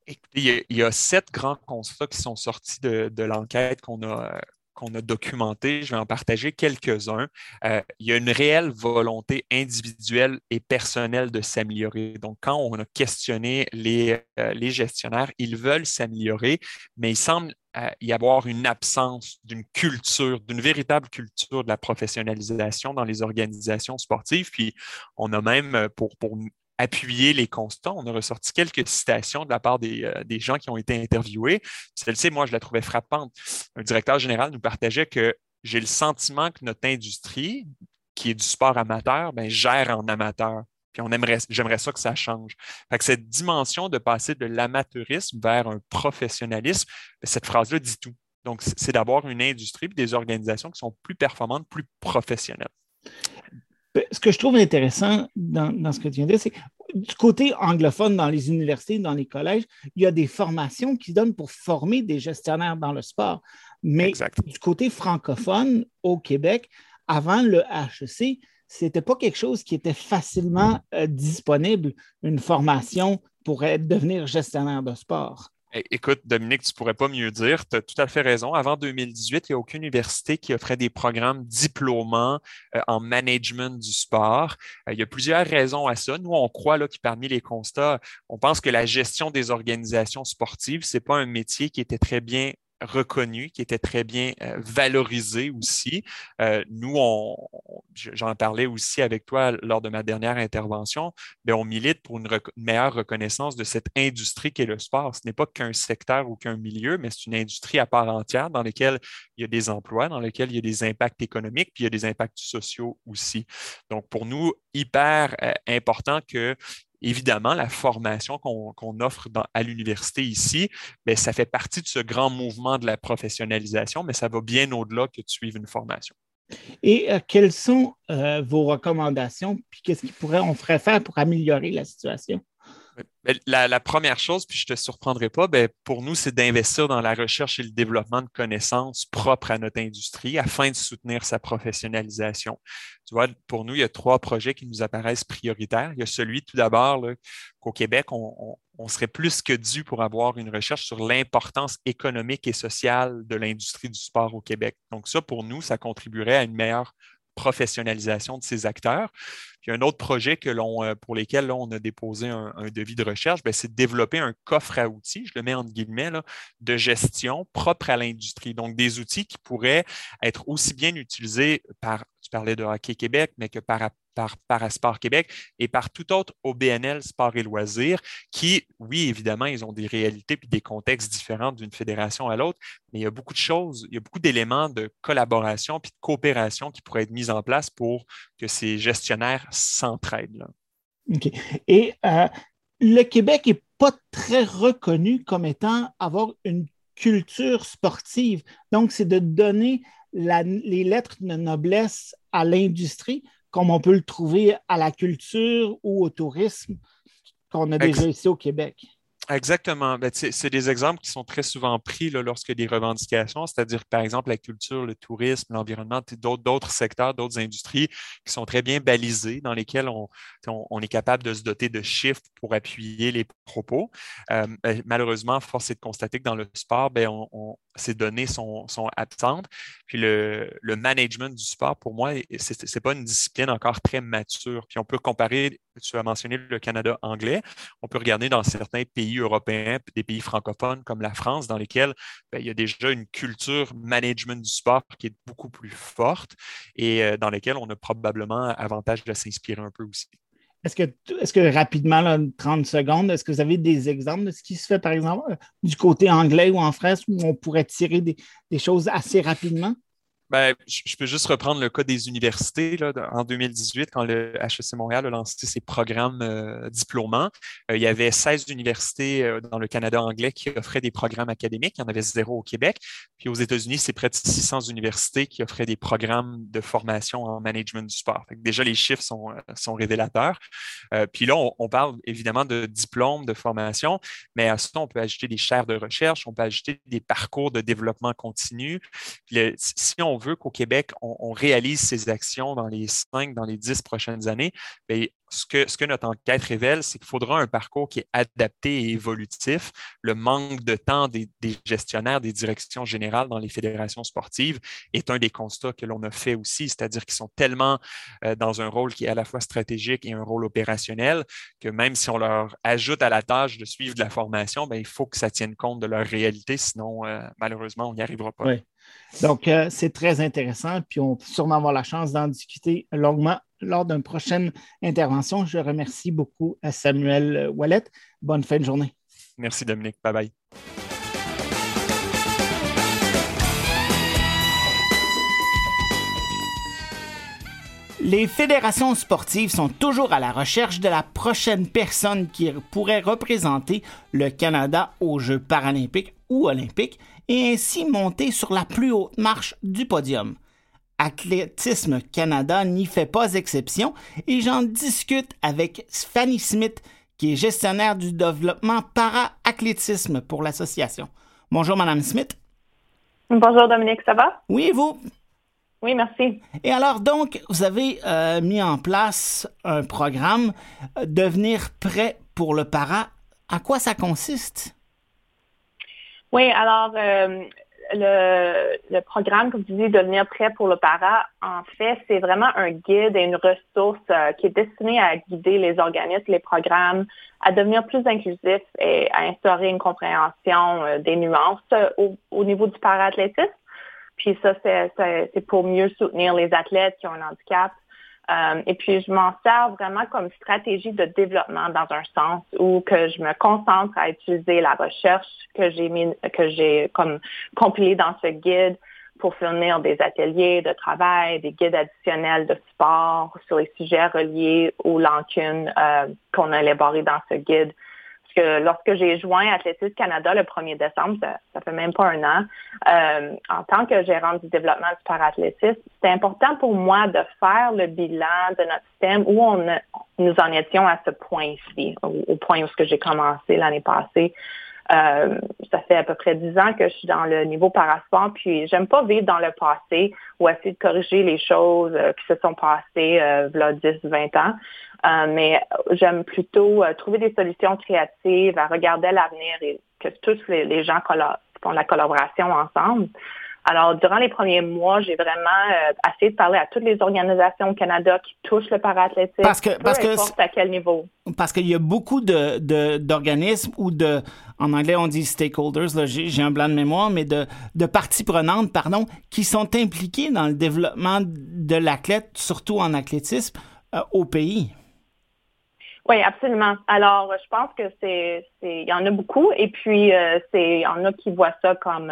Écoutez, il y, a, sept grands constats qui sont sortis de, l'enquête qu'on a, qu'on a documenté. Je vais en partager quelques-uns. Euh, il y a une réelle volonté individuelle et personnelle de s'améliorer. Donc, quand on a questionné les, euh, les gestionnaires, ils veulent s'améliorer, mais il semble euh, y avoir une absence d'une culture, d'une véritable culture de la professionnalisation dans les organisations sportives. Puis, on a même, pour, pour appuyer les constats. On a ressorti quelques citations de la part des, euh, des gens qui ont été interviewés. Celle-ci, moi, je la trouvais frappante. Un directeur général nous partageait que j'ai le sentiment que notre industrie, qui est du sport amateur, ben, gère en amateur. Puis on aimerait, j'aimerais ça que ça change. Fait que cette dimension de passer de l'amateurisme vers un professionnalisme, ben, cette phrase-là dit tout. Donc, c'est d'avoir une industrie et des organisations qui sont plus performantes, plus professionnelles ce que je trouve intéressant dans, ce que tu viens de dire, c'est du côté anglophone, dans les universités, dans les collèges, il y a des formations qui donnent pour former des gestionnaires dans le sport. Mais du côté francophone, au Québec, avant le HEC, ce n'était pas quelque chose qui était facilement euh, disponible, une formation pour devenir gestionnaire de sport. Écoute, Dominique, tu ne pourrais pas mieux dire. Tu as tout à fait raison. Avant 2018, il n'y a aucune université qui offrait des programmes diplômants euh, en management du sport. Euh, il y a plusieurs raisons à ça. Nous, on croit là, que parmi les constats, on pense que la gestion des organisations sportives, ce n'est pas un métier qui était très bien reconnu, qui était très bien euh, valorisé aussi. Euh, nous, j'en parlais aussi avec toi lors de ma dernière intervention, on milite pour une, meilleure reconnaissance de cette industrie qui est le sport. Ce n'est pas qu'un secteur ou qu'un milieu, mais c'est une industrie à part entière dans laquelle il y a des emplois, dans laquelle il y a des impacts économiques, puis il y a des impacts sociaux aussi. Donc, pour nous, hyper euh, important que évidemment, la formation qu'on offre à l'université ici, ça fait partie de ce grand mouvement de la professionnalisation, mais ça va bien au-delà que de suivre une formation. Et euh, quelles sont euh, vos recommandations, puis qu'est-ce qu'on ferait faire pour améliorer la situation? La, première chose, puis je ne te surprendrai pas, bien, pour nous, c'est d'investir dans la recherche et le développement de connaissances propres à notre industrie afin de soutenir sa professionnalisation. Tu vois, pour nous, il y a trois projets qui nous apparaissent prioritaires. Il y a celui, tout d'abord, qu'au Québec, on, serait plus que dû pour avoir une recherche sur l'importance économique et sociale de l'industrie du sport au Québec. Donc ça, pour nous, ça contribuerait à une meilleure professionnalisation de ces acteurs. Puis un autre projet que l'on, euh, pour lesquels on a déposé un, devis de recherche, ben, c'est de développer un coffre à outils, je le mets entre guillemets, de gestion propre à l'industrie. Donc, des outils qui pourraient être aussi bien utilisés par, tu parlais de Hockey Québec, mais que par, par Parasport Québec et par tout autre OBNL Sport et Loisirs qui, oui, évidemment, ils ont des réalités et des contextes différents d'une fédération à l'autre, mais il y a beaucoup de choses, il y a beaucoup d'éléments de collaboration puis de coopération qui pourraient être mis en place pour que ces gestionnaires s'entraident. OK. Et euh, le Québec n'est pas très reconnu comme étant avoir une culture sportive. Donc, c'est de donner les lettres de noblesse à l'industrie comme on peut le trouver à la culture ou au tourisme qu'on a déjà ici au Québec. Exactement. Ben, c'est des exemples qui sont très souvent pris là, a des revendications, c'est-à-dire par exemple la culture, le tourisme, l'environnement, d'autres secteurs, d'autres industries qui sont très bien balisés, dans lesquels on, on, est capable de se doter de chiffres pour appuyer les propos. Euh, ben, malheureusement, force est de constater que dans le sport, ben, on, ces données sont, sont, absentes. Puis le, le, management du sport, pour moi, ce n'est pas une discipline encore très mature. Puis on peut comparer, tu as mentionné le Canada anglais, on peut regarder dans certains pays européens, des pays francophones comme la France, dans lesquels ben, il y a déjà une culture management du sport qui est beaucoup plus forte et euh, dans lesquels on a probablement avantage de s'inspirer un peu aussi. Est-ce que, est que rapidement, là, 30 secondes, est-ce que vous avez des exemples de ce qui se fait, par exemple, euh, du côté anglais ou en France, où on pourrait tirer des choses assez rapidement? Ben, je peux juste reprendre le cas des universités. Là, en 2018, quand le HEC Montréal a lancé ses programmes euh, diplômants, euh, il y avait 16 universités euh, dans le Canada anglais qui offraient des programmes académiques. Il y en avait zéro au Québec. Puis aux États-Unis, c'est près de 600 universités qui offraient des programmes de formation en management du sport. déjà, les chiffres sont, sont révélateurs. puis là, on, parle évidemment de diplômes, de formation, mais à ça, on peut ajouter des chaires de recherche, on peut ajouter des parcours de développement continu. si on veut qu'au Québec, on, réalise ces actions dans les cinq, dans les dix prochaines années, bien, ce que, notre enquête révèle, c'est qu'il faudra un parcours qui est adapté et évolutif. Le manque de temps des, gestionnaires, des directions générales dans les fédérations sportives est un des constats que l'on a fait aussi, c'est-à-dire qu'ils sont tellement euh, dans un rôle qui est à la fois stratégique et un rôle opérationnel que même si on leur ajoute à la tâche de suivre de la formation, bien, il faut que ça tienne compte de leur réalité, sinon euh, malheureusement, on n'y arrivera pas. Oui. Donc, euh, c'est très intéressant, puis on peut sûrement avoir la chance d'en discuter longuement lors d'une prochaine intervention. Je remercie beaucoup à Samuel Wallet. Bonne fin de journée. Merci Dominique. Bye bye. Les fédérations sportives sont toujours à la recherche de la prochaine personne qui pourrait représenter le Canada aux Jeux paralympiques ou olympiques et ainsi monter sur la plus haute marche du podium. Athlétisme Canada n'y fait pas exception et j'en discute avec Fanny Smith, qui est gestionnaire du développement para-athlétisme pour l'association. Bonjour, Madame Smith. Bonjour, Dominique, ça va? Oui, et vous? Oui, merci. Et alors, donc, vous avez euh, mis en place un programme euh, Devenir prêt pour le para. À quoi ça consiste? Oui, alors, euh, le, programme, comme tu dis, Devenir prêt pour le para, en fait, c'est vraiment un guide et une ressource qui est destinée à guider les organismes, les programmes, à devenir plus inclusifs et à instaurer une compréhension des nuances au, au niveau du para-athlétisme. Puis ça, c'est pour mieux soutenir les athlètes qui ont un handicap. Euh, et puis, je m'en sers vraiment comme stratégie de développement dans un sens où que je me concentre à utiliser la recherche que j'ai mis, que j'ai comme compilée dans ce guide pour fournir des ateliers de travail, des guides additionnels de sport sur les sujets reliés aux lancunes euh, qu'on a élaborés dans ce guide que lorsque j'ai joint Athlétisme Canada le 1er décembre, ça, ça fait même pas un an, euh, en tant que gérante du développement du parathlétisme, c'était important pour moi de faire le bilan de notre système où on nous en étions à ce point-ci, au, point où j'ai commencé l'année passée. Euh, ça fait à peu près dix ans que je suis dans le niveau parasport, puis j'aime pas vivre dans le passé ou essayer de corriger les choses euh, qui se sont passées euh, a 10, 20 ans. Euh, mais j'aime plutôt euh, trouver des solutions créatives, à regarder l'avenir et que tous les, gens font la collaboration ensemble. Alors, durant les premiers mois, j'ai vraiment euh, essayé de parler à toutes les organisations au Canada qui touchent le paraathlétisme, parce que, parce que, à quel niveau. Parce qu'il y a beaucoup d'organismes ou de, en anglais on dit stakeholders, j'ai un blanc de mémoire, mais de, de parties prenantes, pardon, qui sont impliquées dans le développement de l'athlète, surtout en athlétisme, au pays. Oui, absolument. Alors, je pense que c'est, c'est, il y en a beaucoup, et puis euh, c'est, il y en a qui voient ça comme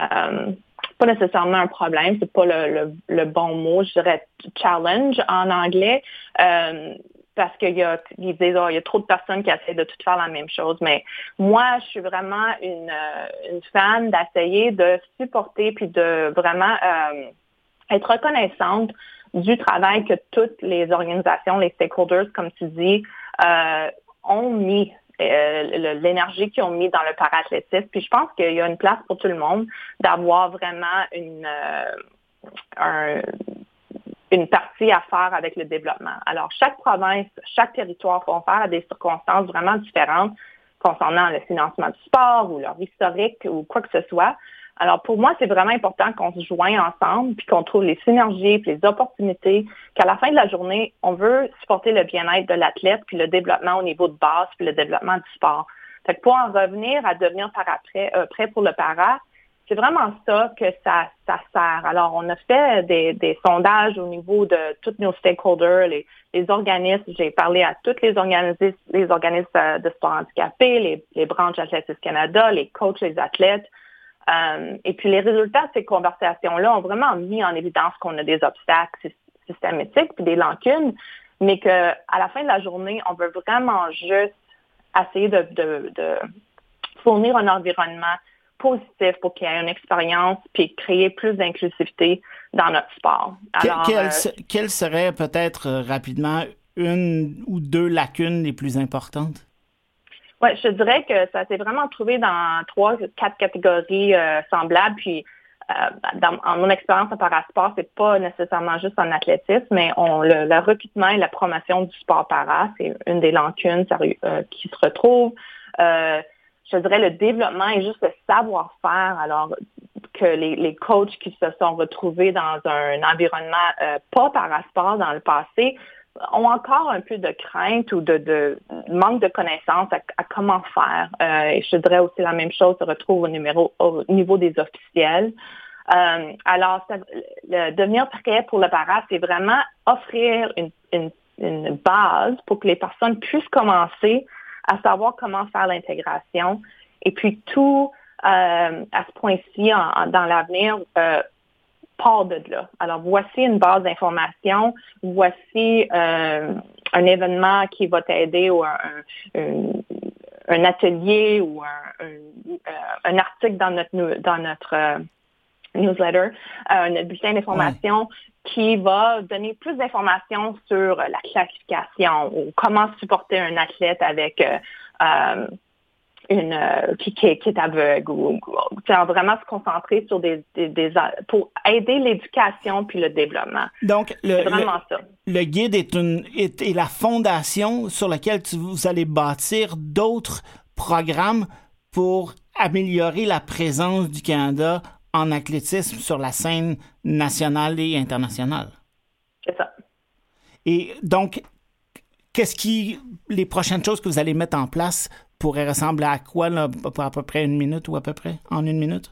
euh, euh, pas nécessairement un problème, c'est pas le, bon mot, je dirais challenge en anglais, parce qu'il y a, disent, oh, il y a trop de personnes qui essaient de tout faire la même chose. Mais moi, je suis vraiment une, une fan d'essayer de supporter puis de vraiment être reconnaissante du travail que toutes les organisations, les stakeholders, comme tu dis, euh, ont mis, euh, l'énergie qu'ils ont mis dans le paraathlétisme. Puis je pense qu'il y a une place pour tout le monde d'avoir vraiment une, euh, une partie à faire avec le développement. Alors, chaque province, chaque territoire vont faire à des circonstances vraiment différentes concernant le financement du sport ou leur historique ou quoi que ce soit. Alors, pour moi, c'est vraiment important qu'on se joigne ensemble, puis qu'on trouve les synergies, puis les opportunités, qu'à la fin de la journée, on veut supporter le bien-être de l'athlète, puis le développement au niveau de base, puis le développement du sport. Fait que pour en revenir à devenir après, euh, prêt pour le para, c'est vraiment ça que ça, ça sert. Alors, on a fait des, sondages au niveau de tous nos stakeholders, les, les organismes. J'ai parlé à tous les organismes, les organismes euh, de sport handicapés, les, les branches Athlétisme Canada, les coachs, les athlètes. Euh, et puis les résultats de ces conversations-là ont vraiment mis en évidence qu'on a des obstacles systématiques puis des lacunes, mais qu'à la fin de la journée, on veut vraiment juste essayer de, fournir un environnement positif pour qu'il y ait une expérience puis créer plus d'inclusivité dans notre sport. Alors, euh, quelles seraient peut-être euh, rapidement une ou deux lacunes les plus importantes? Oui, je dirais que ça s'est vraiment trouvé dans trois, quatre catégories euh, semblables. Puis, euh, dans, en mon expérience en parasport, c'est pas nécessairement juste en athlétisme, mais on, le, recrutement et la promotion du sport para, c'est une des lacunes euh, qui se retrouvent. je dirais le développement et juste le savoir-faire. Alors, que les, les, coachs qui se sont retrouvés dans un environnement pas parasport dans le passé ont encore un peu de crainte ou de, manque de connaissances à, comment faire. Euh, et je dirais aussi la même chose se retrouve au, numéro, au niveau des officiels. Euh, alors, le devenir prêt pour le para, c'est vraiment offrir une, base pour que les personnes puissent commencer à savoir comment faire l'intégration. Et puis tout, euh, à ce point-ci, dans l'avenir, part de là. Alors, voici une base d'information, voici euh, un événement qui va t'aider ou un, atelier ou un, article dans notre, dans notre, newsletter, un bulletin d'information qui va donner plus d'informations sur la classification ou comment supporter un athlète avec une qui, qui, est aveugle ou, vraiment se concentrer sur des, des, pour aider l'éducation puis le développement. Donc le, vraiment ça. le guide est une est, la fondation sur laquelle tu, vous allez bâtir d'autres programmes pour améliorer la présence du Canada en athlétisme sur la scène nationale et internationale. C'est ça. Et donc, qu'est-ce qui, les prochaines choses que vous allez mettre en place pourraient ressembler à quoi, là, pour à peu près une minute ou à peu près, en une minute?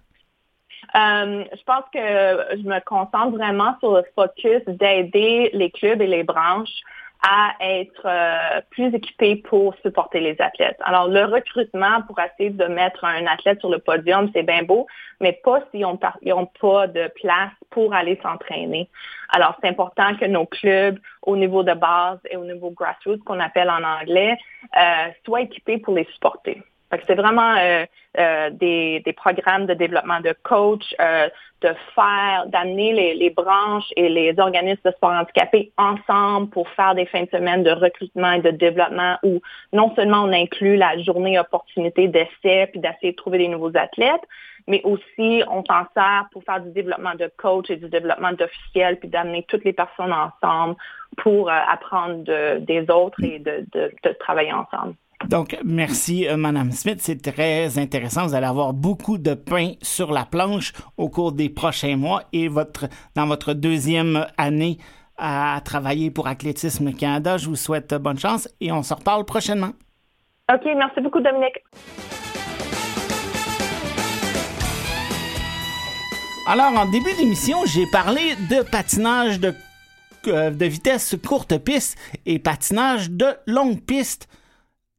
Euh, je pense que je me concentre vraiment sur le focus d'aider les clubs et les branches à être euh, plus équipés pour supporter les athlètes. Alors, le recrutement pour essayer de mettre un athlète sur le podium, c'est bien beau, mais pas s'ils n'ont pas de place pour aller s'entraîner. Alors, c'est important que nos clubs, au niveau de base et au niveau grassroots, qu'on appelle en anglais, euh, soient équipés pour les supporter c'est vraiment euh, euh, des, programmes de développement de coach, euh, de faire, d'amener les, branches et les organismes de sport handicapés ensemble pour faire des fins de semaine de recrutement et de développement où non seulement on inclut la journée opportunité d'essai puis d'essayer de trouver des nouveaux athlètes, mais aussi on s'en sert pour faire du développement de coach et du développement d'officiels puis d'amener toutes les personnes ensemble pour apprendre des autres et de travailler ensemble. Donc, merci, euh, Madame Smith. C'est très intéressant. Vous allez avoir beaucoup de pain sur la planche au cours des prochains mois et votre, dans votre deuxième année à travailler pour Athlétisme Canada. Je vous souhaite bonne chance et on se reparle prochainement. OK, merci beaucoup, Dominique. Alors, en début d'émission, j'ai parlé de patinage de, euh, de vitesse courte piste et patinage de longue piste.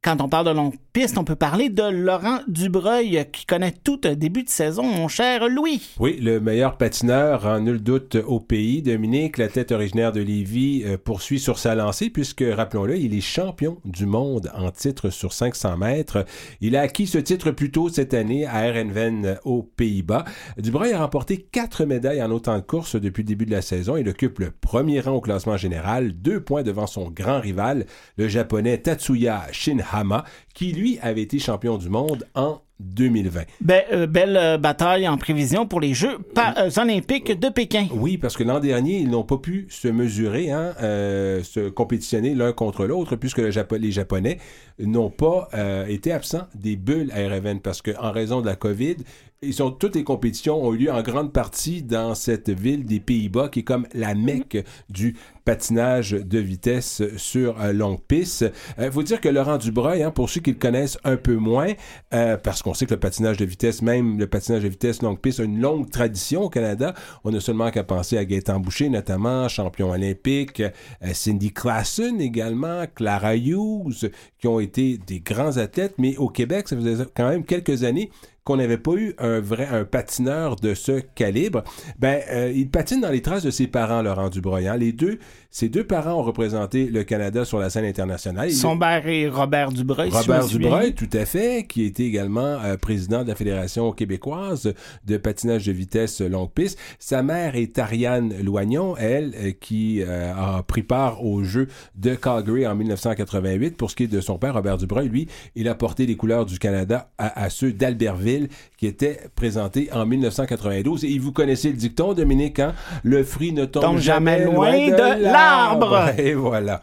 Quand on parle de longue piste, on peut parler de Laurent Dubreuil qui connaît tout début de saison, mon cher Louis. Oui, le meilleur patineur, en nul doute, au pays. Dominique, la tête originaire de Lévis, euh, poursuit sur sa lancée puisque, rappelons-le, il est champion du monde en titre sur 500 mètres. Il a acquis ce titre plus tôt cette année à Erenven aux Pays-Bas. Dubreuil a remporté quatre médailles en autant de courses depuis le début de la saison. Il occupe le premier rang au classement général, deux points devant son grand rival, le japonais Tatsuya Shinha Hama, qui lui avait été champion du monde en 2020. Euh, belle euh, bataille en prévision pour les Jeux euh, olympiques de Pékin. Oui, parce que l'an dernier, ils n'ont pas pu se mesurer, hein, se compétitionner l'un contre l'autre, puisque les Japonais n'ont pas été absents des bulles à RFN, parce qu'en raison de la COVID, ils sont, toutes les compétitions ont eu lieu en grande partie dans cette ville des Pays-Bas qui est comme la mecque du patinage de vitesse sur euh, longue piste. Il euh, faut dire que Laurent Dubreuil, hein, pour ceux qui le connaissent un peu moins, euh, parce qu'on sait que le patinage de vitesse, même le patinage de vitesse longue piste, a une longue tradition au Canada. On a seulement qu'à penser à Gaëtan Boucher, notamment champion olympique, Cindy Klassen également, Clara Hughes, qui ont été des grands athlètes, mais au Québec, ça faisait quand même quelques années qu'on n'avait pas eu un vrai un patineur de ce calibre, ben euh, il patine dans les traces de ses parents, Laurent Dubreuil. Hein. Les deux, ses deux parents ont représenté le Canada sur la scène internationale. Son père est Robert Dubreuil. Robert Dubreuil, tout à fait, qui était également euh, président de la Fédération québécoise de patinage de vitesse longue piste. Sa mère est Ariane Loignon, elle, euh, qui a pris part aux Jeux de Calgary en 1988. Pour ce qui est de son père, Robert Dubreuil, lui, il a porté les couleurs du Canada à, à ceux d'Albertville qui était présenté en 1992. Et vous connaissez le dicton, Dominique, hein? Le fruit ne tombe, jamais, loin de, l'arbre. Et voilà.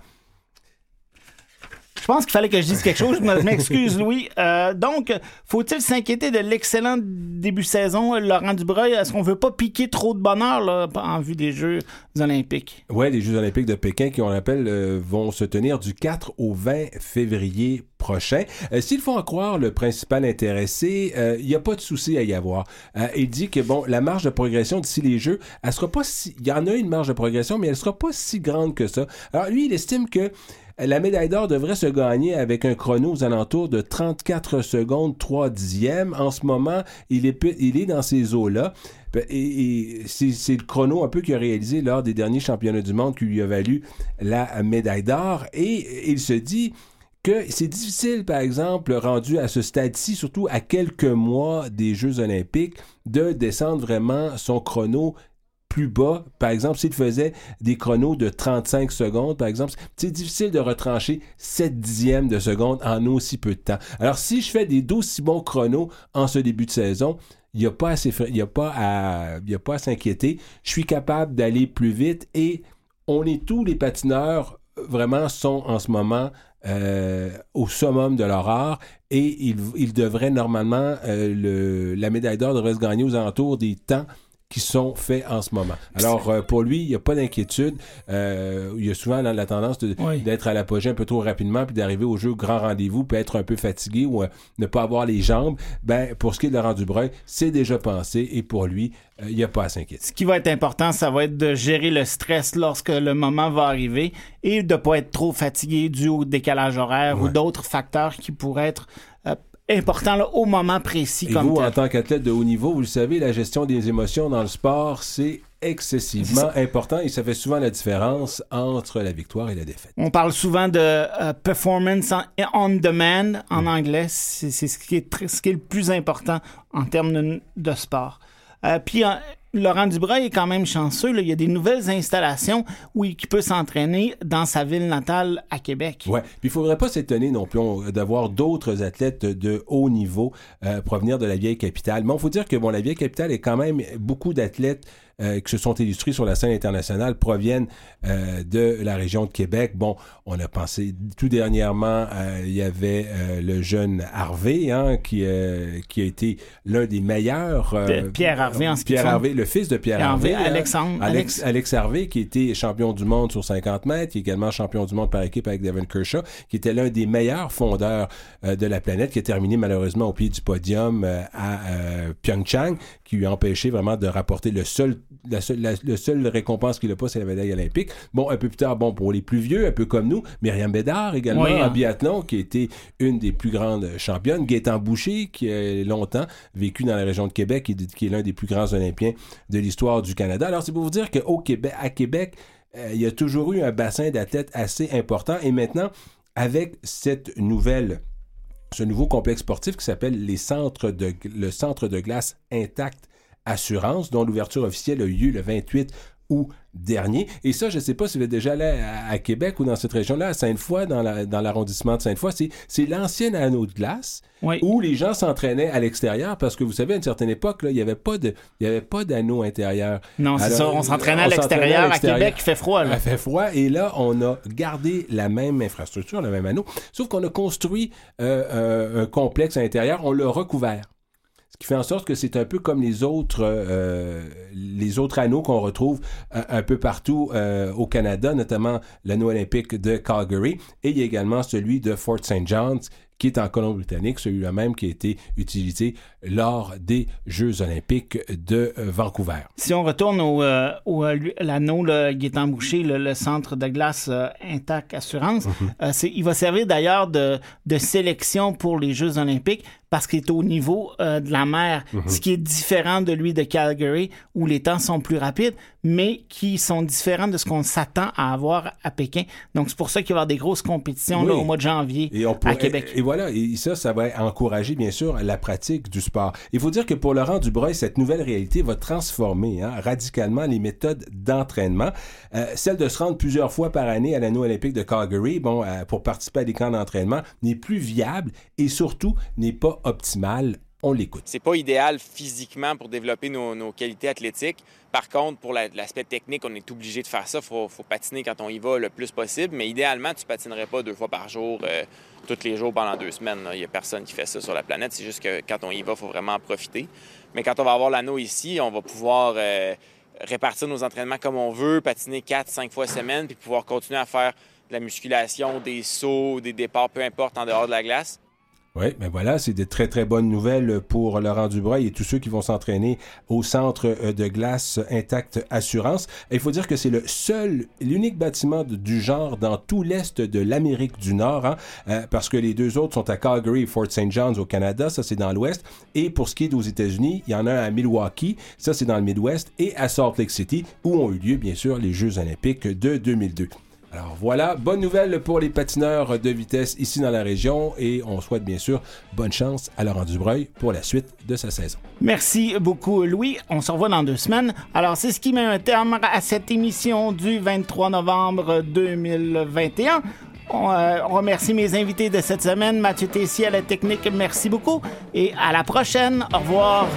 Je pense qu'il fallait que je dise quelque chose. Je m'excuse, Louis. Euh, donc, faut-il s'inquiéter de l'excellent début de saison, Laurent Dubreuil? Est-ce qu'on veut pas piquer trop de bonheur là, en vue des Jeux olympiques? Oui, les Jeux olympiques de Pékin, qui, on rappelle, euh, vont se tenir du 4 au 20 février prochain. Euh, s'il faut en croire le principal intéressé, il n'y a pas de souci à y avoir. il dit que, bon, la marge de progression d'ici les Jeux, elle sera pas si... Il y en a une marge de progression, mais elle sera pas si grande que ça. Alors, lui, il estime que la médaille d'or devrait se gagner avec un chrono aux alentours de 34 secondes 3 dixièmes. En ce moment, il est, dans ces eaux-là. Et, c'est le chrono un peu qu'il a réalisé lors des derniers championnats du monde qui lui a valu la médaille d'or. Et il se dit que c'est difficile, par exemple, rendu à ce stade-ci, surtout à quelques mois des Jeux olympiques, de descendre vraiment son chrono plus bas. Par exemple, s'il faisait des chronos de 35 secondes, par exemple, c'est difficile de retrancher 7 dixièmes de seconde en aussi peu de temps. Alors, si je fais des d'aussi bons chronos en ce début de saison, il n'y a pas à, s'inquiéter. Je suis capable d'aller plus vite et on est tous les patineurs vraiment sont en ce moment euh, au summum de leur art et ils, ils devraient normalement, euh, la médaille d'or devrait se gagner aux alentours des temps qui sont faits en ce moment. Alors, euh, pour lui, il n'y a pas d'inquiétude. Euh, il y a souvent la tendance de- Oui. d'être à l'apogée un peu trop rapidement, puis d'arriver au jeu grand rendez-vous, puis être un peu fatigué ou euh, ne pas avoir les jambes. Ben, pour ce qui est de Laurent Dubreuil, c'est déjà pensé, et pour lui, il n'y a pas à s'inquiéter. Ce qui va être important, ça va être de gérer le stress lorsque le moment va arriver et de ne pas être trop fatigué dû au décalage horaire ou d'autres facteurs qui pourraient être importants là, au moment précis Et comme vous, en tant qu'athlète de haut niveau, vous le savez, la gestion des émotions dans le sport, c'est excessivement important et ça fait souvent la différence entre la victoire et la défaite. On parle souvent de euh, performance on, on demand en Mm. anglais. C'est ce, qui est très- ce qui est le plus important en termes de, de sport. Euh, puis Laurent Dubreuil est quand même chanceux. Il y a des nouvelles installations où il peut s'entraîner dans sa ville natale à Québec. Ouais. Puis il faudrait pas s'étonner non plus d'avoir d'autres athlètes de haut niveau euh, provenir de la vieille capitale. Mais il faut dire que bon, la vieille capitale est quand même beaucoup d'athlètes euh, qui se sont illustrés sur la scène internationale proviennent euh, de la région de Québec. Bon, on a pensé tout dernièrement, euh, il y avait euh, le jeune Harvey hein, qui euh, qui a été l'un des meilleurs. euh, Pierre Harvey en ski Pierre. Harvey, le fils de Pierre, Pierre Harvey, Harvey, hein. Alexandre- Alex, Alex Harvey, qui était champion du monde sur 50 mètres, qui est également champion du monde par équipe avec Devin Kershaw, qui était l'un des meilleurs fondeurs euh, de la planète, qui a terminé malheureusement au pied du podium euh, à euh, Pyeongchang, qui lui a empêché vraiment de rapporter le seul, la seule, la, récompense qu'il n'a pas, c'est la médaille olympique. Bon, un peu plus tard, bon, pour les plus vieux, un peu comme nous, Myriam Bédard également Oui, en hein. biathlon, qui était une des plus grandes championnes. Gaétan Boucher, qui a longtemps vécu dans la région de Québec, et qui est l'un des plus grands Olympiens de l'histoire du Canada. Alors, c'est pour vous dire qu'au Québec, à Québec, euh, il y a toujours eu un bassin d'athlètes assez important. Et maintenant, avec cette nouvelle, ce nouveau complexe sportif qui s'appelle les centres de, le centre de glace intact assurance, dont l'ouverture officielle a eu lieu le 28 août dernier. Et ça, je ne sais pas si vous êtes déjà allé à, à Québec ou dans cette région-là, à Sainte-Foy, dans la- dans l'arrondissement de Sainte-Foy. C'est, c'est l'ancien anneau de glace Oui. où les gens s'entraînaient à l'extérieur parce que vous savez, à une certaine époque, là, il n'y avait pas de, il y avait pas d'anneau intérieur. Non, c'est Alors, ça. On s'entraînait à l'extérieur. À. Québec, il fait froid. Là. Il fait froid et là, on a gardé la même infrastructure, le même anneau, sauf qu'on a construit euh, un, un complexe à l'intérieur, on l'a recouvert. Ce qui fait en sorte que c'est un peu comme les autres, euh, les autres anneaux qu'on retrouve un, un peu partout euh, au Canada, notamment l'anneau olympique de Calgary, et il y a également celui de Fort St. John's, qui est en Colombie-Britannique, celui-là même qui a été utilisé lors des Jeux olympiques de euh, Vancouver. Si on retourne au, euh, au euh, l'anneau le Gaétan Boucher, le, le centre de glace euh, Intact Assurance, euh, c'est, il va servir d'ailleurs de, de sélection pour les Jeux olympiques parce qu'il est au niveau euh, de la mer, ce qui est différent de lui de Calgary où les temps sont plus rapides, mais qui sont différents de ce qu'on s'attend à avoir à Pékin. Donc c'est pour ça qu'il va y avoir des grosses compétitions là, au mois de janvier Et on à Québec. Et voilà, et ça, ça va encourager, bien sûr, la pratique du sport. Il faut dire que pour Laurent Dubreuil, cette nouvelle réalité va transformer hein, radicalement les méthodes d'entraînement. Euh, celle de se rendre plusieurs fois par année à l'anneau olympique de Calgary, bon, euh, pour participer à des camps d'entraînement, n'est plus viable et surtout n'est pas On l'écoute. C'est pas idéal physiquement pour développer nos, qualités athlétiques. Par contre, pour la- l'aspect technique, on est obligé de faire ça. Il faut, patiner quand on y va le plus possible. Mais idéalement, tu patinerais pas deux fois par jour, euh, tous les jours pendant deux semaines. Il n'y a personne qui fait ça sur la planète. C'est juste que quand on y va, il faut vraiment en profiter. Mais quand on va avoir l'anneau ici, on va pouvoir euh, répartir nos entraînements comme on veut, patiner quatre, cinq fois semaine, puis pouvoir continuer à faire de la musculation, des sauts, des départs, peu importe, en dehors de la glace. Oui, ben voilà, c'est de très très bonnes nouvelles pour Laurent Dubreuil et tous ceux qui vont s'entraîner au centre euh, de glace Intact Assurance. Il faut dire que c'est le seul, l'unique bâtiment du genre dans tout l'est de l'Amérique du Nord, hein, euh, parce que les deux autres sont à Calgary et Fort St. John's au Canada, ça c'est dans l'ouest. Et pour ce qui est aux États-Unis, il y en a un à Milwaukee, ça c'est dans le Midwest, et à Salt Lake City, où ont eu lieu bien sûr les Jeux olympiques de 2002. Alors voilà, bonne nouvelle pour les patineurs de vitesse ici dans la région et on souhaite bien sûr bonne chance à Laurent Dubreuil pour la suite de sa saison. Merci beaucoup, Louis. On se revoit dans deux semaines. Alors, c'est ce qui met un terme à cette émission du 23 novembre 2021. On, euh, on remercie mes invités de cette semaine, Mathieu Tessier à la technique, merci beaucoup et à la prochaine. Au revoir.